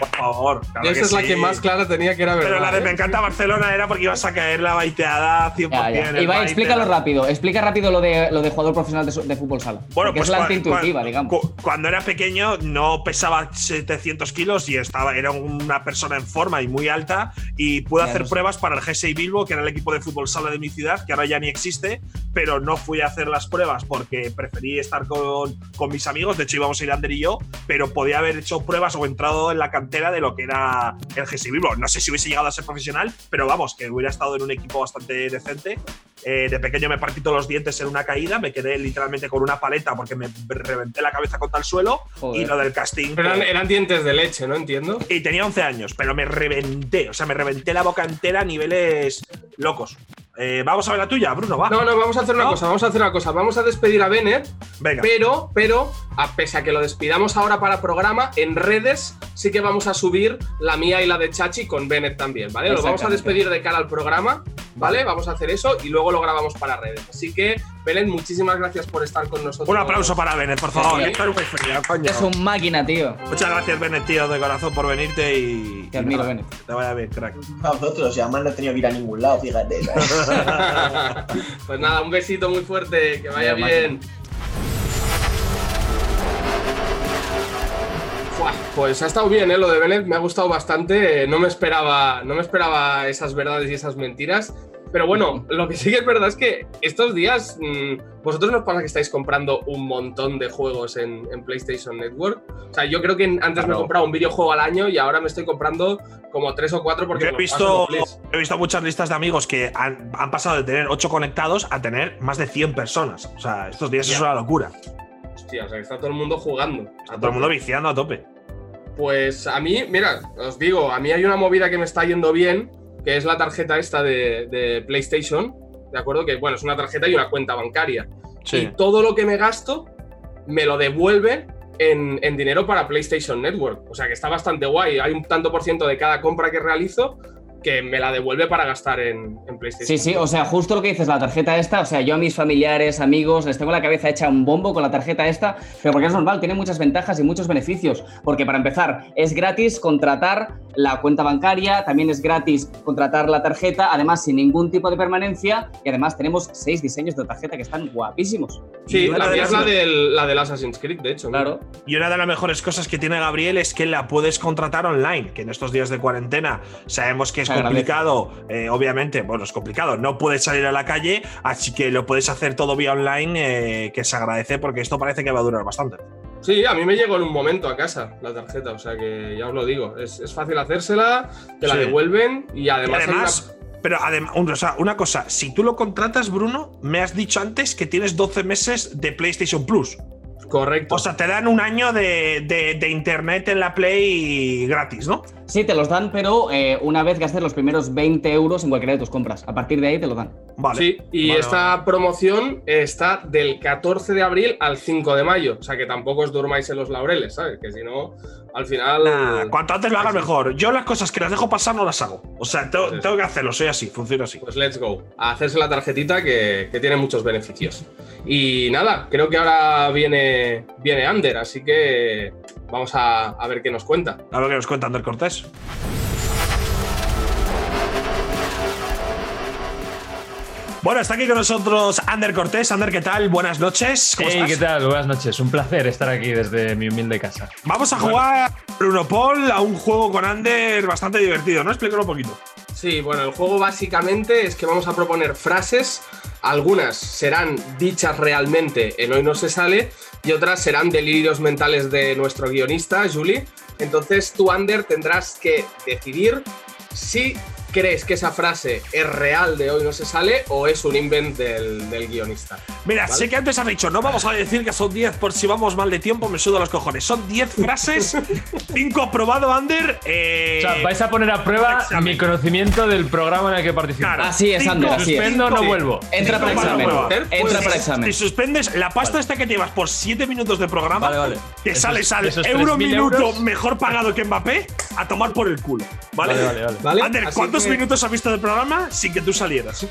Por favor. claro Esa que es la sí. que más clara tenía que era verdad. Pero la de ¿eh? me encanta Barcelona era porque ibas a caer la baiteada 100%. Ya, ya. el Ibai, baite, explícalo la- rápido. Explica rápido lo de, lo de jugador profesional de, de fútbol sala. Bueno, pues es la antiintuitiva, digamos. cu- Cuando era pequeño no pesaba 700 kilos y estaba, era una persona en forma y muy alta y pude Ya, hacer no sé. pruebas para el GSI Bilbo, que era el equipo de fútbol sala de mi ciudad, que ahora ya ni existe, pero no fui a hacer las pruebas porque preferí estar con, con mis amigos, de hecho íbamos a ir Ander y yo, pero podía haber hecho pruebas o entrado en la cantera de lo que era el GSI Bilbo. No sé si hubiese llegado a ser profesional, pero vamos, que hubiera estado en un equipo bastante decente. Eh, de pequeño me partí todos los dientes en una caída, me quedé literalmente con una paleta porque me reventé la cabeza contra el suelo Joder. y lo del casting. Pero eran, eran dientes de leche, ¿no? Entiendo. y tenía 11 años, pero me reventé, o sea, me reventé la boca entera a niveles locos. Eh, vamos a ver la tuya, Bruno, va. No, no, vamos a hacer una ¿No? cosa, vamos a hacer una cosa. Vamos a despedir a Bennett, Venga. pero, pero, a pese a que lo despidamos ahora para programa, en redes sí que vamos a subir la mía y la de Chachi con Bennett también, ¿vale? Lo vamos a despedir de cara al programa ¿vale? Vamos a hacer eso y luego lo grabamos para redes. Así que, Belén, muchísimas gracias por estar con nosotros. Un aplauso para Bennett, por favor. Sí. Es muy frío, coño. Es un máquina, tío. Muchas gracias, Bennett, tío, de corazón por venirte y. Te admiro, Bennett. Te vaya bien, crack. A vosotros, y además no he tenido que ir a ningún lado, fíjate. pues nada, un besito muy fuerte, que vaya bien. Fuah, Pues ha estado bien, ¿eh? Lo de Bennett me ha gustado bastante. No me esperaba, no me esperaba esas verdades y esas mentiras. Pero bueno, lo que sí que es verdad es que estos días, mm, vosotros nos pasa que estáis comprando un montón de juegos en, en PlayStation Network. O sea, yo creo que antes me he Claro. comprado un videojuego al año y ahora me estoy comprando como tres o cuatro porque Yo he me visto, he visto muchas listas de amigos que han, han pasado de tener 8 conectados a tener más de 100 personas. O sea, estos días es una locura. Hostia, o sea, que está todo el mundo jugando. Está todo el mundo viciando a tope. Pues a mí, mira, os digo, a mí hay una movida que me está yendo bien, que es la tarjeta esta de, de PlayStation, ¿de acuerdo? Que bueno, es una tarjeta y una cuenta bancaria. Y todo lo que me gasto me lo devuelve en, en dinero para PlayStation Network. O sea que está bastante guay. Hay un tanto por ciento de cada compra que realizo que me la devuelve para gastar en, en PlayStation. Sí, sí, o sea, justo lo que dices, la tarjeta esta, o sea, yo a mis familiares, amigos, les tengo la cabeza hecha un bombo con la tarjeta esta, pero porque es normal, tiene muchas ventajas y muchos beneficios, porque para empezar, es gratis contratar la cuenta bancaria, también es gratis contratar la tarjeta, además sin ningún tipo de permanencia, y además tenemos seis diseños de tarjeta que están guapísimos. Sí, la de es la del, la del Assassin's Creed, de hecho. Claro. Y una de las mejores cosas que tiene Gabriel es que la puedes contratar online, que en estos días de cuarentena sabemos que es Complicado, eh, obviamente, bueno, es complicado, no puedes salir a la calle, así que lo puedes hacer todo vía online, eh, que se agradece porque esto parece que va a durar bastante. Sí, a mí me llegó en un momento a casa la tarjeta, o sea que ya os lo digo, es, es fácil hacérsela, te la Sí. devuelven y Y además, además, pero además, o sea, una cosa, si tú lo contratas, Bruno, me has dicho antes que tienes 12 meses de PlayStation Plus. Correcto. O sea, te dan un año de, de- de internet en la Play gratis, ¿no? Sí, te los dan, pero eh, una vez gastes los primeros 20 euros en cualquiera de tus compras. A partir de ahí te lo dan. Vale. Sí, y Vale, esta vale. promoción está del 14 de abril al 5 de mayo. O sea que tampoco os durmáis en los laureles, ¿sabes? Que si no, al final. Nah, cuanto antes lo hagas Sí. mejor. Yo las cosas que las dejo pasar no las hago. O sea, tengo, que hacerlo, soy así, funciona así. Pues let's go. A hacerse la tarjetita que, que tiene muchos beneficios. Y nada, creo que ahora viene, viene Ander, así que vamos a, a ver qué nos cuenta. A ver qué nos cuenta Ander Cortés. Bueno, está aquí con nosotros Ander Cortés. Ander, ¿qué tal? Buenas noches. ¿Cómo Hey, estás? ¿qué tal? Buenas noches. Un placer estar aquí desde mi humilde casa. Vamos a jugar Bruno Paul a un juego con Ander bastante divertido, ¿no? Explícalo un poquito. Sí, bueno, el juego básicamente es que vamos a proponer frases. Algunas serán dichas realmente en Hoy No Se Sale y otras serán delirios mentales de nuestro guionista, Julie. Entonces tú, Ander, tendrás que decidir si crees que esa frase es real de Hoy No Se Sale o es un invent del, del guionista. Mira, ¿Vale? sé que antes has dicho, no vamos a decir que son 10 por si vamos mal de tiempo, me suda los cojones. Son 10 frases, 5 aprobado, Ander. Eh, O sea, vais a poner a prueba examen. mi conocimiento del programa en el que participo. Claro. Así es, Cinco, Ander, así es. Suspendo, no Sí. vuelvo. Entra Cinco para para examen. Entra Pues, para examen. Si suspendes la pasta esta que te llevas por 7 minutos de programa, Vale, vale. te Esos- sales al euro 3.000 minuto euros. mejor pagado que Mbappé a tomar por el culo. ¿Vale? Vale, vale, vale. ¿Vale? Ander, ¿cuántos que- minutos has visto del programa sin que tú salieras?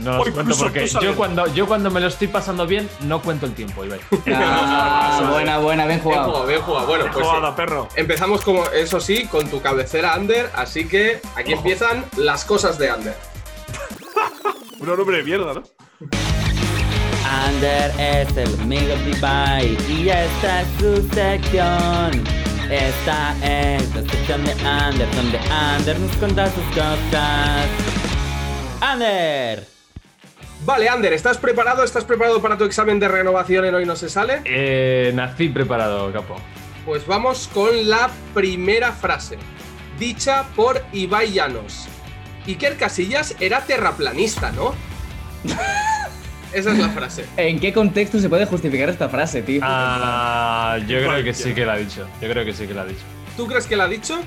No O os cuento incluso porque yo cuando, yo cuando me lo estoy pasando bien no cuento el tiempo, Ibai. Ah, buena, buena, bien Bien jugado, jugado. bien jugado. Bueno, pues Jugada, eh, perro. empezamos como, eso sí, con tu cabecera, Ander. Así que aquí empiezan las cosas de Ander. Un nombre de mierda, ¿no? Ander es el amigo de Ibai y esta es su sección. Esta es la sección de Ander, donde Ander nos cuenta sus cosas. Ander. Vale, Ander, ¿estás preparado? ¿Estás preparado para tu examen de renovación en Hoy No Se Sale? Eh, nací preparado, capo. Pues vamos con la primera frase, dicha por Ibai Llanos. Iker Casillas era terraplanista, ¿no? Esa es la frase. ¿En qué contexto se puede justificar esta frase, tío? Ah, yo creo que sí que la ha dicho. Yo creo que sí que la ha dicho. ¿Tú crees que la ha dicho?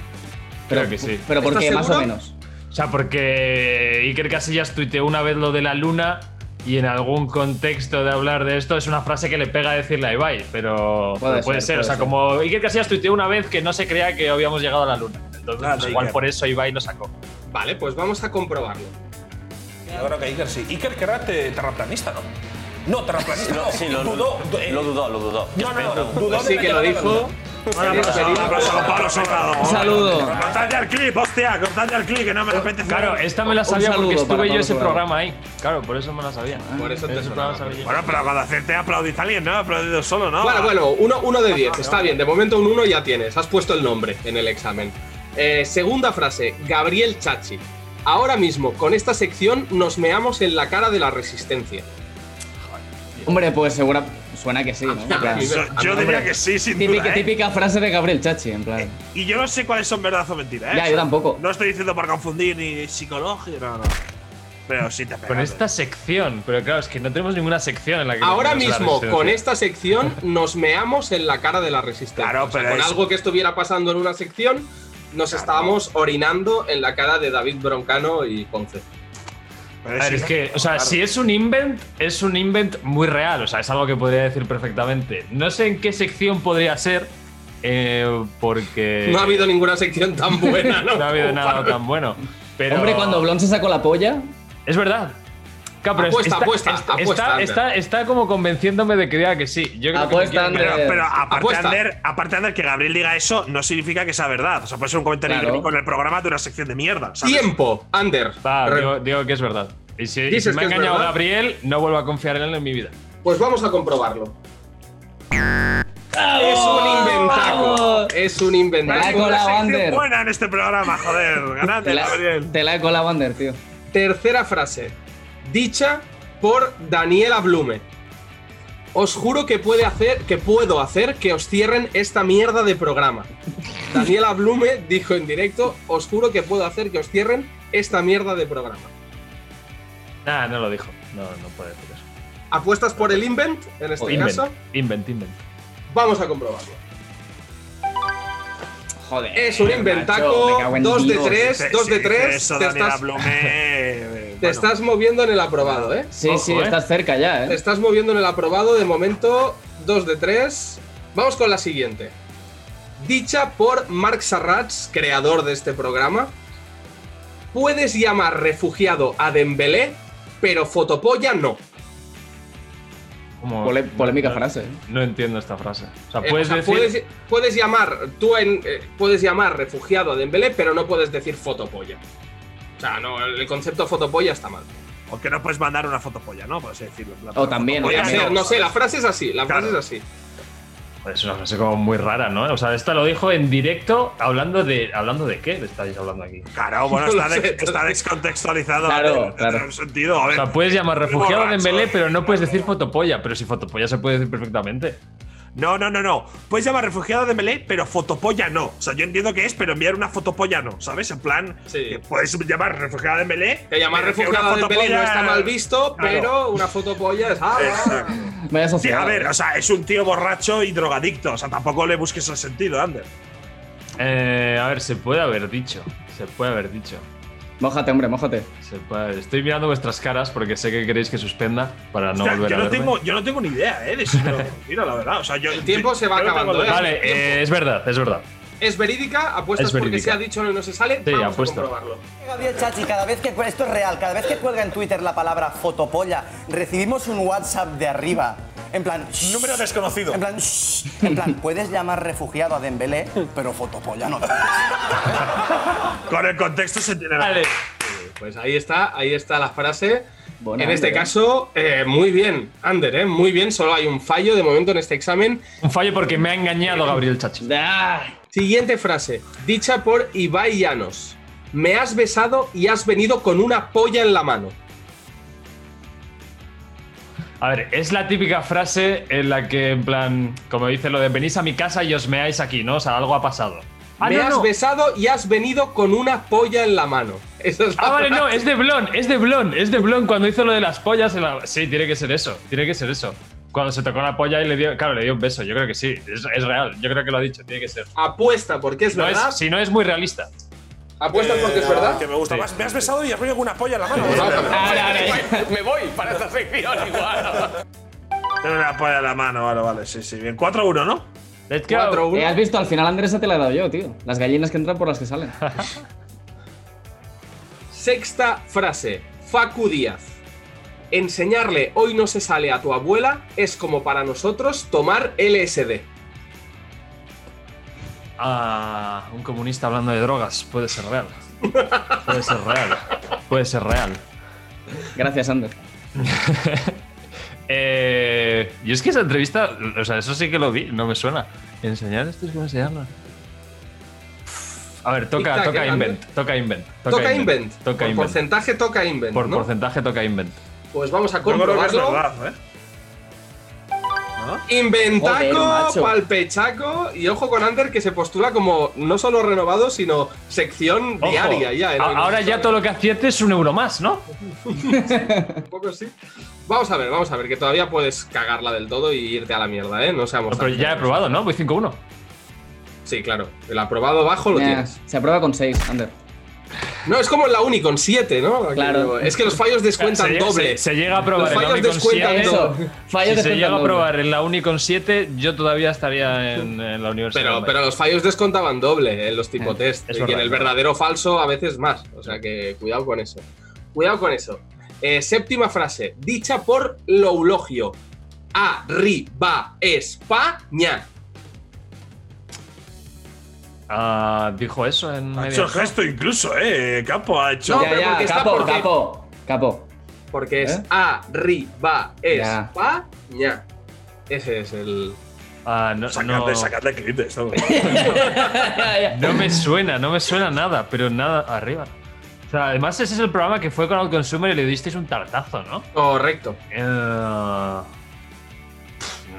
Creo que sí. Pero ¿por ¿Estás qué? Más o menos. O sea, porque Iker Casillas tuiteó una vez lo de la luna y en algún contexto de hablar de esto es una frase que le pega a decirle a Ibai, pero Puede ser, ser. puede o sea, ser. como Iker Casillas tuiteó una vez que no se creía que habíamos llegado a la luna. Entonces, Grande, pues igual Iker. por eso Ibai lo sacó. Vale, pues vamos a comprobarlo. Yo creo que Iker sí. Iker querrá te- terraplanista, ¿no? No, terraplanista no. Sí, lo, dudó. du- eh, lo dudó, lo dudó. No, no, no. Dudó sí que lo dijo. Un saludo. Cortad ya el clip, hostia, cortad ya el clip, que no me apetece. Claro, esta me la sabía porque estuve yo ese programa ahí. Claro, por eso me la sabía. Por eso te programa sabía. Bueno, pero cuando acepte aplaudís a alguien, ¿no? Aplaudido solo, ¿no? Bueno, bueno, uno, uno de 10, está bien. De momento un 1 ya tienes. Has puesto el nombre en el examen. Eh, segunda frase, Gabriel Chachi. Ahora mismo, con esta sección, nos meamos en la cara de la resistencia. Hombre, pues segura. Suena que sí, ¿no? En plan, Yo, diría que sí, sin típica, duda. ¿eh? típica frase de Gabriel Chachi, en plan. Y yo no sé cuáles son verdad o mentira, ¿eh? Ya, yo tampoco. No estoy diciendo por confundir ni psicología, no, no. Pero sí te pega. Con esta sección, pero claro, es que no tenemos ninguna sección en la que. Ahora mismo, con esta sección, nos meamos en la cara de la resistencia. Claro, O sea, pero con es- algo que estuviera pasando en una sección, nos estábamos orinando en la cara de David Broncano y Ponce. A ver, es que, o sea, Claro. si es un invent, es un invent muy real. O sea, es algo que podría decir perfectamente. No sé en qué sección podría ser, eh, porque. No ha habido ninguna sección tan buena, ¿no? no ha habido nada tan bueno. Pero Hombre, cuando Blon se sacó la polla. Es verdad. Claro, Apuesta, está, apuesta, está, apuesta, está, Ander. está- está como convenciéndome de que diga que sí. Yo creo Apuesta, que me quiere- Ander. Pero, pero aparte. Ander, aparte Ander, que Gabriel diga eso no significa que sea verdad. O sea, puede ser un comentario Claro. en el programa de una sección de mierda. ¿sabes? Tiempo, Ander. Va, digo, digo que es verdad. Y si, y Dices si me ha engañado verdad. Gabriel, no vuelvo a confiar en él en mi vida. Pues vamos a comprobarlo. Es un inventaco. Es un Te la he inventaco. sección Ander. buena en este programa, joder. Ganate, Te la, Gabriel. te la he colado, Ander, tío. Tercera frase. Dicha por Daniela Blume. Os juro que puede hacer, que puedo hacer que os cierren esta mierda de programa. Daniela Blume dijo en directo, os juro que puedo hacer que os cierren esta mierda de programa. Nah, no lo dijo. No, no puede decir eso. ¿Apuestas por el invent en este invent, caso? invent, invent. Vamos a comprobarlo. Joder. Es un inventaco, cago en 2 de Dios. 3, Dice- 2 de si dice 3. Eso, Te, Daniela estás, Blume. Te bueno. estás moviendo en el aprobado, ¿eh? Sí, sí, eh. estás cerca ya, Te ¿eh? estás moviendo en el aprobado, de momento 2 de 3. Vamos con la siguiente. Dicha por Mark Sarrats, creador de este programa. Puedes llamar refugiado a Dembélé, pero fotopolla no. Como- Pole- polémica frase, ¿eh? No entiendo esta frase. O sea, Eh, puedes o sea, decir. puedes, puedes llamar tú en, eh, puedes llamar refugiado a Dembélé, pero no puedes decir fotopolla. O sea, no, el concepto fotopolla está mal. O que no puedes mandar una fotopolla, ¿no? Puedes decirlo. O también, o también. ser, no sé, la frase es así, la Claro. frase es así. Joder, Es una frase como muy rara, ¿no? O sea, esta lo dijo en directo hablando de. ¿Hablando de qué estáis hablando aquí? Claro, bueno, está, de- descontextualizado. Claro, claro. En un sentido, a O sea, puedes llamar refugiado de. Dembélé, pero no puedes decir fotopolla. Pero si fotopolla se puede decir perfectamente. No, no, no, no. Puedes llamar refugiado de Melé, pero fotopolla no. O sea, yo entiendo que es, pero enviar una fotopolla no, ¿sabes? En plan, Sí. que puedes llamar refugiado de Melé. Que llamar pero que refugiado una a Dembélé no fotopolla- está mal visto, Claro. pero una fotopolla es. ah, Sí, a ver, o sea, es un tío borracho y drogadicto. O sea, tampoco le busques el sentido, Ander. Eh, a ver, se puede haber dicho. Se puede haber dicho. Mójate, hombre, mójate. Estoy mirando vuestras caras porque sé que queréis que suspenda para no O sea, volver yo, a no verme. tengo, yo no tengo ni idea, ¿eh? De si me lo la verdad. O sea, yo, El tiempo se va no acabando, ¿eh? Vale, eh, es verdad, es verdad. ¿Es verídica? ¿Apuestas Es porque verídica. se ha dicho y no se sale? Sí, Vamos apuesto. a comprobarlo. Gabriel Chachi, cada vez que esto es real, cada vez que cuelga en Twitter la palabra fotopolla, recibimos un WhatsApp de arriba. En plan, Número desconocido. En plan, en plan, puedes llamar refugiado a Dembélé, pero fotopolla no. Con el contexto se tiene. Vale. Pues ahí está, ahí está la frase. En este Ander, ¿eh? caso, eh, muy bien, Ander, ¿eh? muy bien. Solo hay un fallo de momento en este examen. Un fallo porque me ha engañado Gabriel Chachi. Ah, Siguiente frase, dicha por Ibai Llanos. Me has besado y has venido con una polla en la mano. A ver, es la típica frase en la que, en plan, como dice lo de venís a mi casa y os meáis aquí, ¿no? O sea, algo ha pasado. Ah, Me no, has no. besado y has venido con una polla en la mano. Esa es la Ah, vale, no, es de Blon, es de Blon, es de Blon cuando hizo lo de las pollas en la... Sí, tiene que ser eso, tiene que ser eso. Cuando se tocó la polla y le dio, claro, le dio un beso, yo creo que sí, es, es real, yo creo que lo ha dicho, tiene que ser. Apuesta porque es No verdad. es, si no es muy realista. Apuestas porque es verdad. Que me gusta Sí. más. Me has besado y has venido con una polla en la mano. Me voy para esta sección igual. Tengo una polla en la mano, vale, vale, sí, sí. Bien, 4-1, ¿no? Let's go. 4-1. Eh, has visto, al final Andrés te la he dado yo, tío. Las gallinas que entran por las que salen. Sexta frase. Facu Díaz. Enseñarle hoy no se sale a tu abuela es como para nosotros tomar LSD. Ah, un comunista hablando de drogas. Puede ser real. Puede ser real. Puede ser real. Gracias, Ander. Eh, y es que esa entrevista, o sea, eso sí que lo vi, no me suena. Enseñar esto es cómo se llama. A ver, toca, toca ¿eh, invent, toca invent. Toca invent. Toca Por invent. porcentaje toca invent. Por ¿no? porcentaje toca invent. Pues vamos a Yo creo que es comprobarlo. verdad, ¿eh? Inventaco, Joder, palpechaco y ojo con Ander que se postula como no solo renovado, sino sección Ojo, diaria ya. en No ahora ya todo lo que aciertes es un euro más, ¿no? Un poco sí. Vamos a ver, vamos a ver, que todavía puedes cagarla del todo y irte a la mierda, ¿eh? No seamos. Pero ya he probado, ¿no? Voy 5-1. Sí, claro. El aprobado bajo lo Ya, tienes. se aprueba con 6, Ander. No, es como en la uni con 7, ¿no? Claro. Es que los fallos descuentan se, llega- doble. se- se llega a probar Los en la fallos Uni con descuentan 7. Eso, doble. fallos Si se descuentan llega a doble. probar en la Uni con 7, yo todavía estaría en, en la universidad. Pero, pero los fallos descontaban doble en los tipo Eh, test. es y en el verdadero falso a veces más. O sea que cuidado con eso. Cuidado con eso. Eh, séptima frase. Dicha por Loulogio. Arriba España. Ah, dijo eso en Ha hecho el gesto incluso, ¿eh? Capo ha hecho. No, ya, pero ya, porque está capo, porque- capo, capo. Porque es ¿Eh? arriba Ya. España. Ese es el. Ah, no, Sacadle, no, sacadle clip esto. no me suena, no me suena nada, pero nada arriba. O sea, además ese es el programa que fue con Outconsumer y le disteis un tartazo, ¿no? Correcto. Eh, no,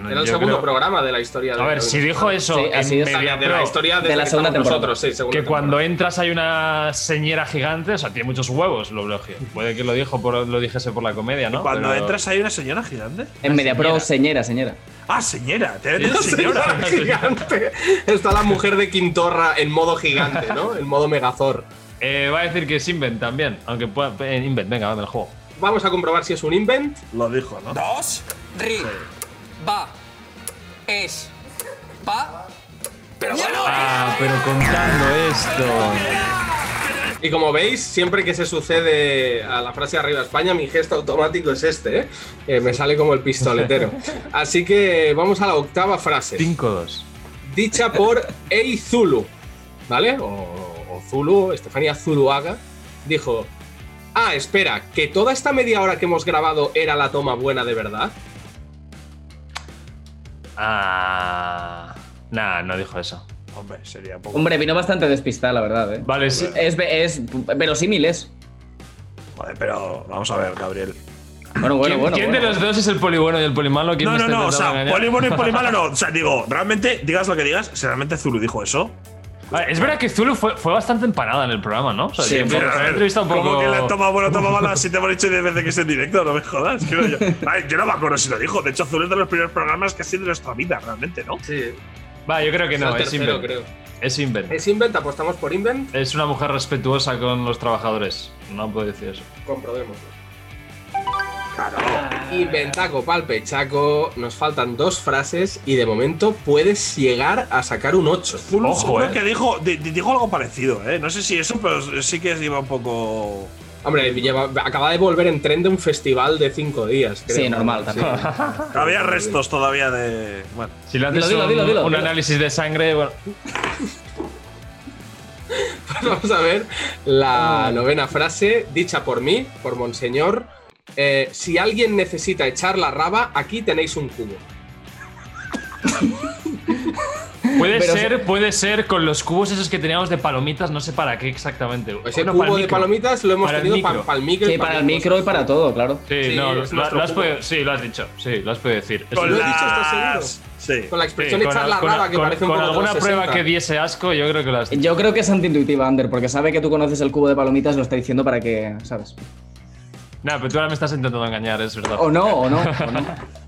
Era el yo segundo creo- programa de la historia de A ver, si dijo eso Sí, en así es. Media de la historia de desde la segunda temporada. nosotros, sí, segunda que cuando entras hay una señora gigante, o sea, tiene muchos huevos, lo elogio. Puede que lo dijo por, lo dijese por la comedia, ¿no? Cuando Pero- entras hay una señora gigante. En Media Pro, señora, señora. Ah, señora. Te Sí, ves señora. gigante. Está la mujer de Quintorra en modo gigante, ¿no? En modo megazor. Eh, va a decir que es Invent también, aunque pueda. En Invent, venga, dame el juego. Vamos a comprobar si es un invent. Lo dijo, ¿no? Dos, ri, va, es, va. Pero bueno, Ah, pero contando esto. Y como veis, siempre que se sucede a la frase arriba España, mi gesto automático es este, ¿eh? Eh, me sale como el pistoletero. Así que vamos a la octava frase. 5-2. Dicha por Ei Zulu, ¿vale? O, o Zulu, Estefanía Zuluaga, dijo: Ah, espera, que toda esta media hora que hemos grabado era la toma buena de verdad. Ah. Nah, no dijo eso. Hombre, sería poco. Hombre, vino bastante despistada, la verdad, ¿eh? Vale, sí. Es, es verosímil, es. Joder, pero vamos a ver, Gabriel. Bueno, bueno, ¿Quién, bueno. quién bueno. de los dos es el poli bueno y el poli malo? ¿Quién No, me no, no, o sea, engañar? poli bueno y poli malo no. O sea, digo, realmente, digas lo que digas, si realmente Zulu dijo eso. Ah, es verdad que Zulu fue, fue bastante empanada en el programa, ¿no? O sea, Sí, pero, a ver, un poco. ¿Cómo que la toma bueno, toma mala? Si te hemos dicho 10 veces que es en directo, no me jodas. Yo. No me acuerdo si lo dijo. De hecho, Zulu es de los primeros programas que ha sido de nuestra vida, realmente, ¿no? Sí, Va, yo creo que no, el es tercero, Invent. creo. Es Invent. Es invent, apostamos por invent, Es una mujer respetuosa con los trabajadores. No puedo decir eso. Comprobemos. Inventaco palpechaco, nos faltan dos frases y de momento puedes llegar a sacar un 8. Zulu Ojo, eh. que dijo, di- di- dijo algo parecido, ¿eh? No sé si eso, pero sí que iba un poco. Hombre, lleva- acaba de volver en tren de un festival de cinco días. creo. Sí, normal, también. Había restos todavía de. Bueno. Si le haces Dilo, dilo, un, dilo, un análisis de sangre, bueno. Vamos a ver la novena frase, dicha por mí, por Monseñor. Eh, si alguien necesita echar la raba, aquí tenéis un cubo. Puede Pero ser, puede ser con los cubos esos que teníamos de palomitas, no sé para qué exactamente. Ese Bueno, cubo de micro. palomitas lo hemos Para el tenido micro. para el micro. y Sí, para el micro y para todo, claro. Sí, Sí, no, es lo, has cubo. podido, sí, lo has dicho. Sí, lo has podido decir. Con lo es- he dicho, ¿estás las. Sí. Con la sí, expresión echar la raba, que con- parece un con poco alguna prueba 60. que diese asco, yo creo que lo has dicho. Yo creo que es antiintuitiva, Ander, porque sabe que tú conoces el cubo de palomitas, lo está diciendo para que, ¿sabes? Nah, pero tú ahora me estás intentando engañar, es verdad. O no, o no, o no.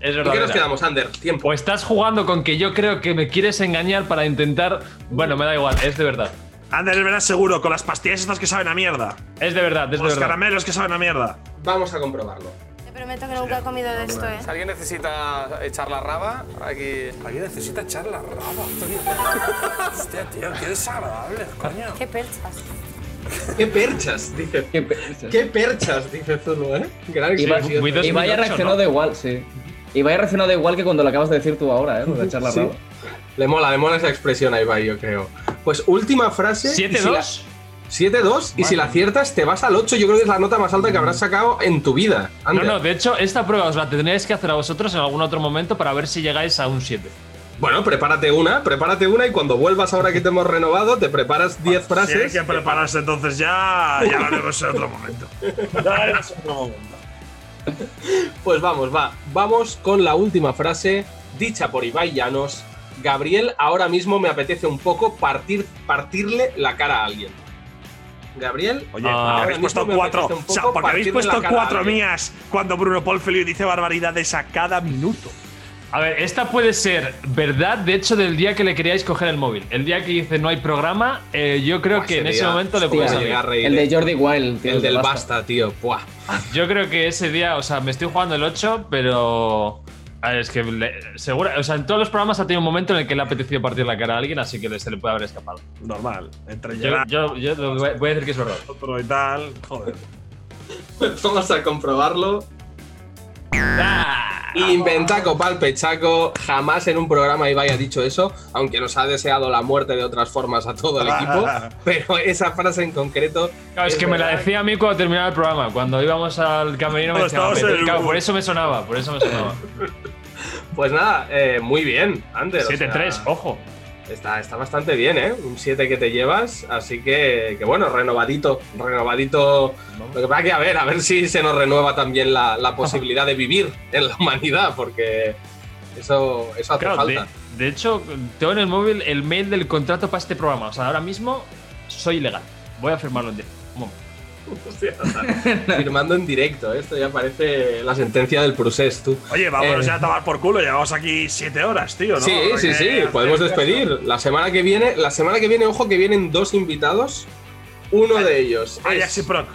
Es ¿Y verdad. qué nos quedamos, Ander? Tiempo. O estás jugando con que yo creo que me quieres engañar para intentar. Bueno, me da igual, es de verdad. Ander, es verdad, seguro, con las pastillas estas que saben a mierda. Es de verdad, es de Con los verdad. caramelos que saben a mierda. Vamos a comprobarlo. Te prometo que nunca he comido de esto, ¿eh? si alguien necesita echar la raba, aquí. Alguien necesita echar la raba, tío. Hostia, tío, qué desagradable, coño. Qué perchas. ¿Qué perchas? Dice. Qué perchas. ¿Qué perchas? Dice Zulu, ¿eh? Gran Y, va- expresión. y vaya reaccionado igual, sí. Y vaya reaccionado igual que cuando lo acabas de decir tú ahora, ¿eh? De echar la Sí. raba. Le mola, le mola esa expresión a Ibai, yo creo. Pues última frase. y si 7-2. la- 7-2, y si la aciertas te vas al 8, yo creo que es la nota más alta que habrás sacado en tu vida. No, Ander. no, de hecho, esta prueba os la tendríais que hacer a vosotros en algún otro momento para ver si llegáis a un 7. Bueno, prepárate una, prepárate una y cuando vuelvas ahora que te hemos renovado, te preparas 10 Si frases. hay que prepararse entonces ya, ya lo haremos en otro momento. Ya lo haremos en otro momento. Pues vamos, va. Vamos con la última frase dicha por Ibai Llanos. Gabriel, ahora mismo me apetece un poco partir, partirle la cara a alguien. Gabriel, Oye, Ah. habéis puesto cuatro. O sea, porque habéis puesto cuatro mías cuando Bruno Polfelio dice barbaridades a cada minuto. A ver, esta puede ser verdad, de hecho, del día que le queríais coger el móvil. El día que dice no hay programa, eh, yo creo Buah, que en ese momento le hostia, puede me salir. llegué a reír, El de Jordi Wild, tío. El del Basta. basta, tío. Buah. Yo creo que ese día, o sea, me estoy jugando el 8, pero. a ver, es que le- seguro, o sea, en todos los programas ha tenido un momento en el que le ha apetecido partir la cara a alguien, así que le- se le puede haber escapado. Normal. Entre Yo, yo, yo lo voy voy a decir que es verdad. otro y tal. Joder. Vamos a comprobarlo. Inventaco pal pechaco, jamás en un programa Ibai ha dicho eso, aunque nos ha deseado la muerte de otras formas a todo el equipo, pero esa frase en concreto. Claro, es que me la decía a mí cuando terminaba el programa. Cuando íbamos al camerino me No, decía, el claro, por eso me sonaba, por eso me sonaba. Pues nada, eh, muy bien, Ander. o 7-3, sea, ojo. Está, está bastante bien, ¿eh? Un 7 que te llevas, así que, que bueno, renovadito, renovadito. Lo que pasa que a ver, a ver si se nos renueva también la, la posibilidad de vivir en la humanidad, porque eso, eso hace Claro, de, falta. de hecho, tengo en el móvil el mail del contrato para este programa. O sea, ahora mismo soy ilegal. Voy a firmarlo en directo. Firmando en directo, ¿eh? esto ya parece la sentencia del procés, tú. Oye, vámonos Eh, ya a tomar por culo. Llevamos aquí siete horas, tío, ¿no? Sí, sí, sí, podemos caso. despedir. La semana que viene, la semana que viene, ojo que vienen dos invitados. Uno de ellos. Ajax y es- Proc.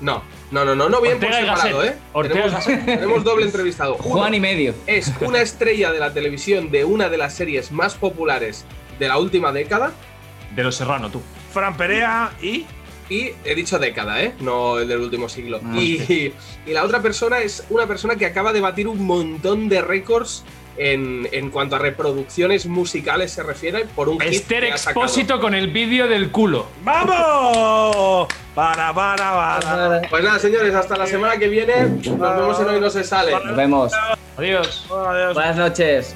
No, no, no, no, no bien por y separado. ¿eh? Ortega y tenemos, tenemos doble entrevistado. Uno Juan y medio. es una estrella de la televisión de una de las series más populares de la última década. De los Serrano, tú. Fran Perea y. Y he dicho década, ¿eh? No el del último siglo. Ah, y, y la otra persona es una persona que acaba de batir un montón de récords en, en cuanto a reproducciones musicales se refiere por un hit Esther. Expósito con el vídeo del culo. ¡Vamos! Para, para, para. Pues nada, señores, hasta la semana que viene. Nos vemos en Hoy No Se Sale. Nos vemos. Adiós. Adiós. Buenas noches.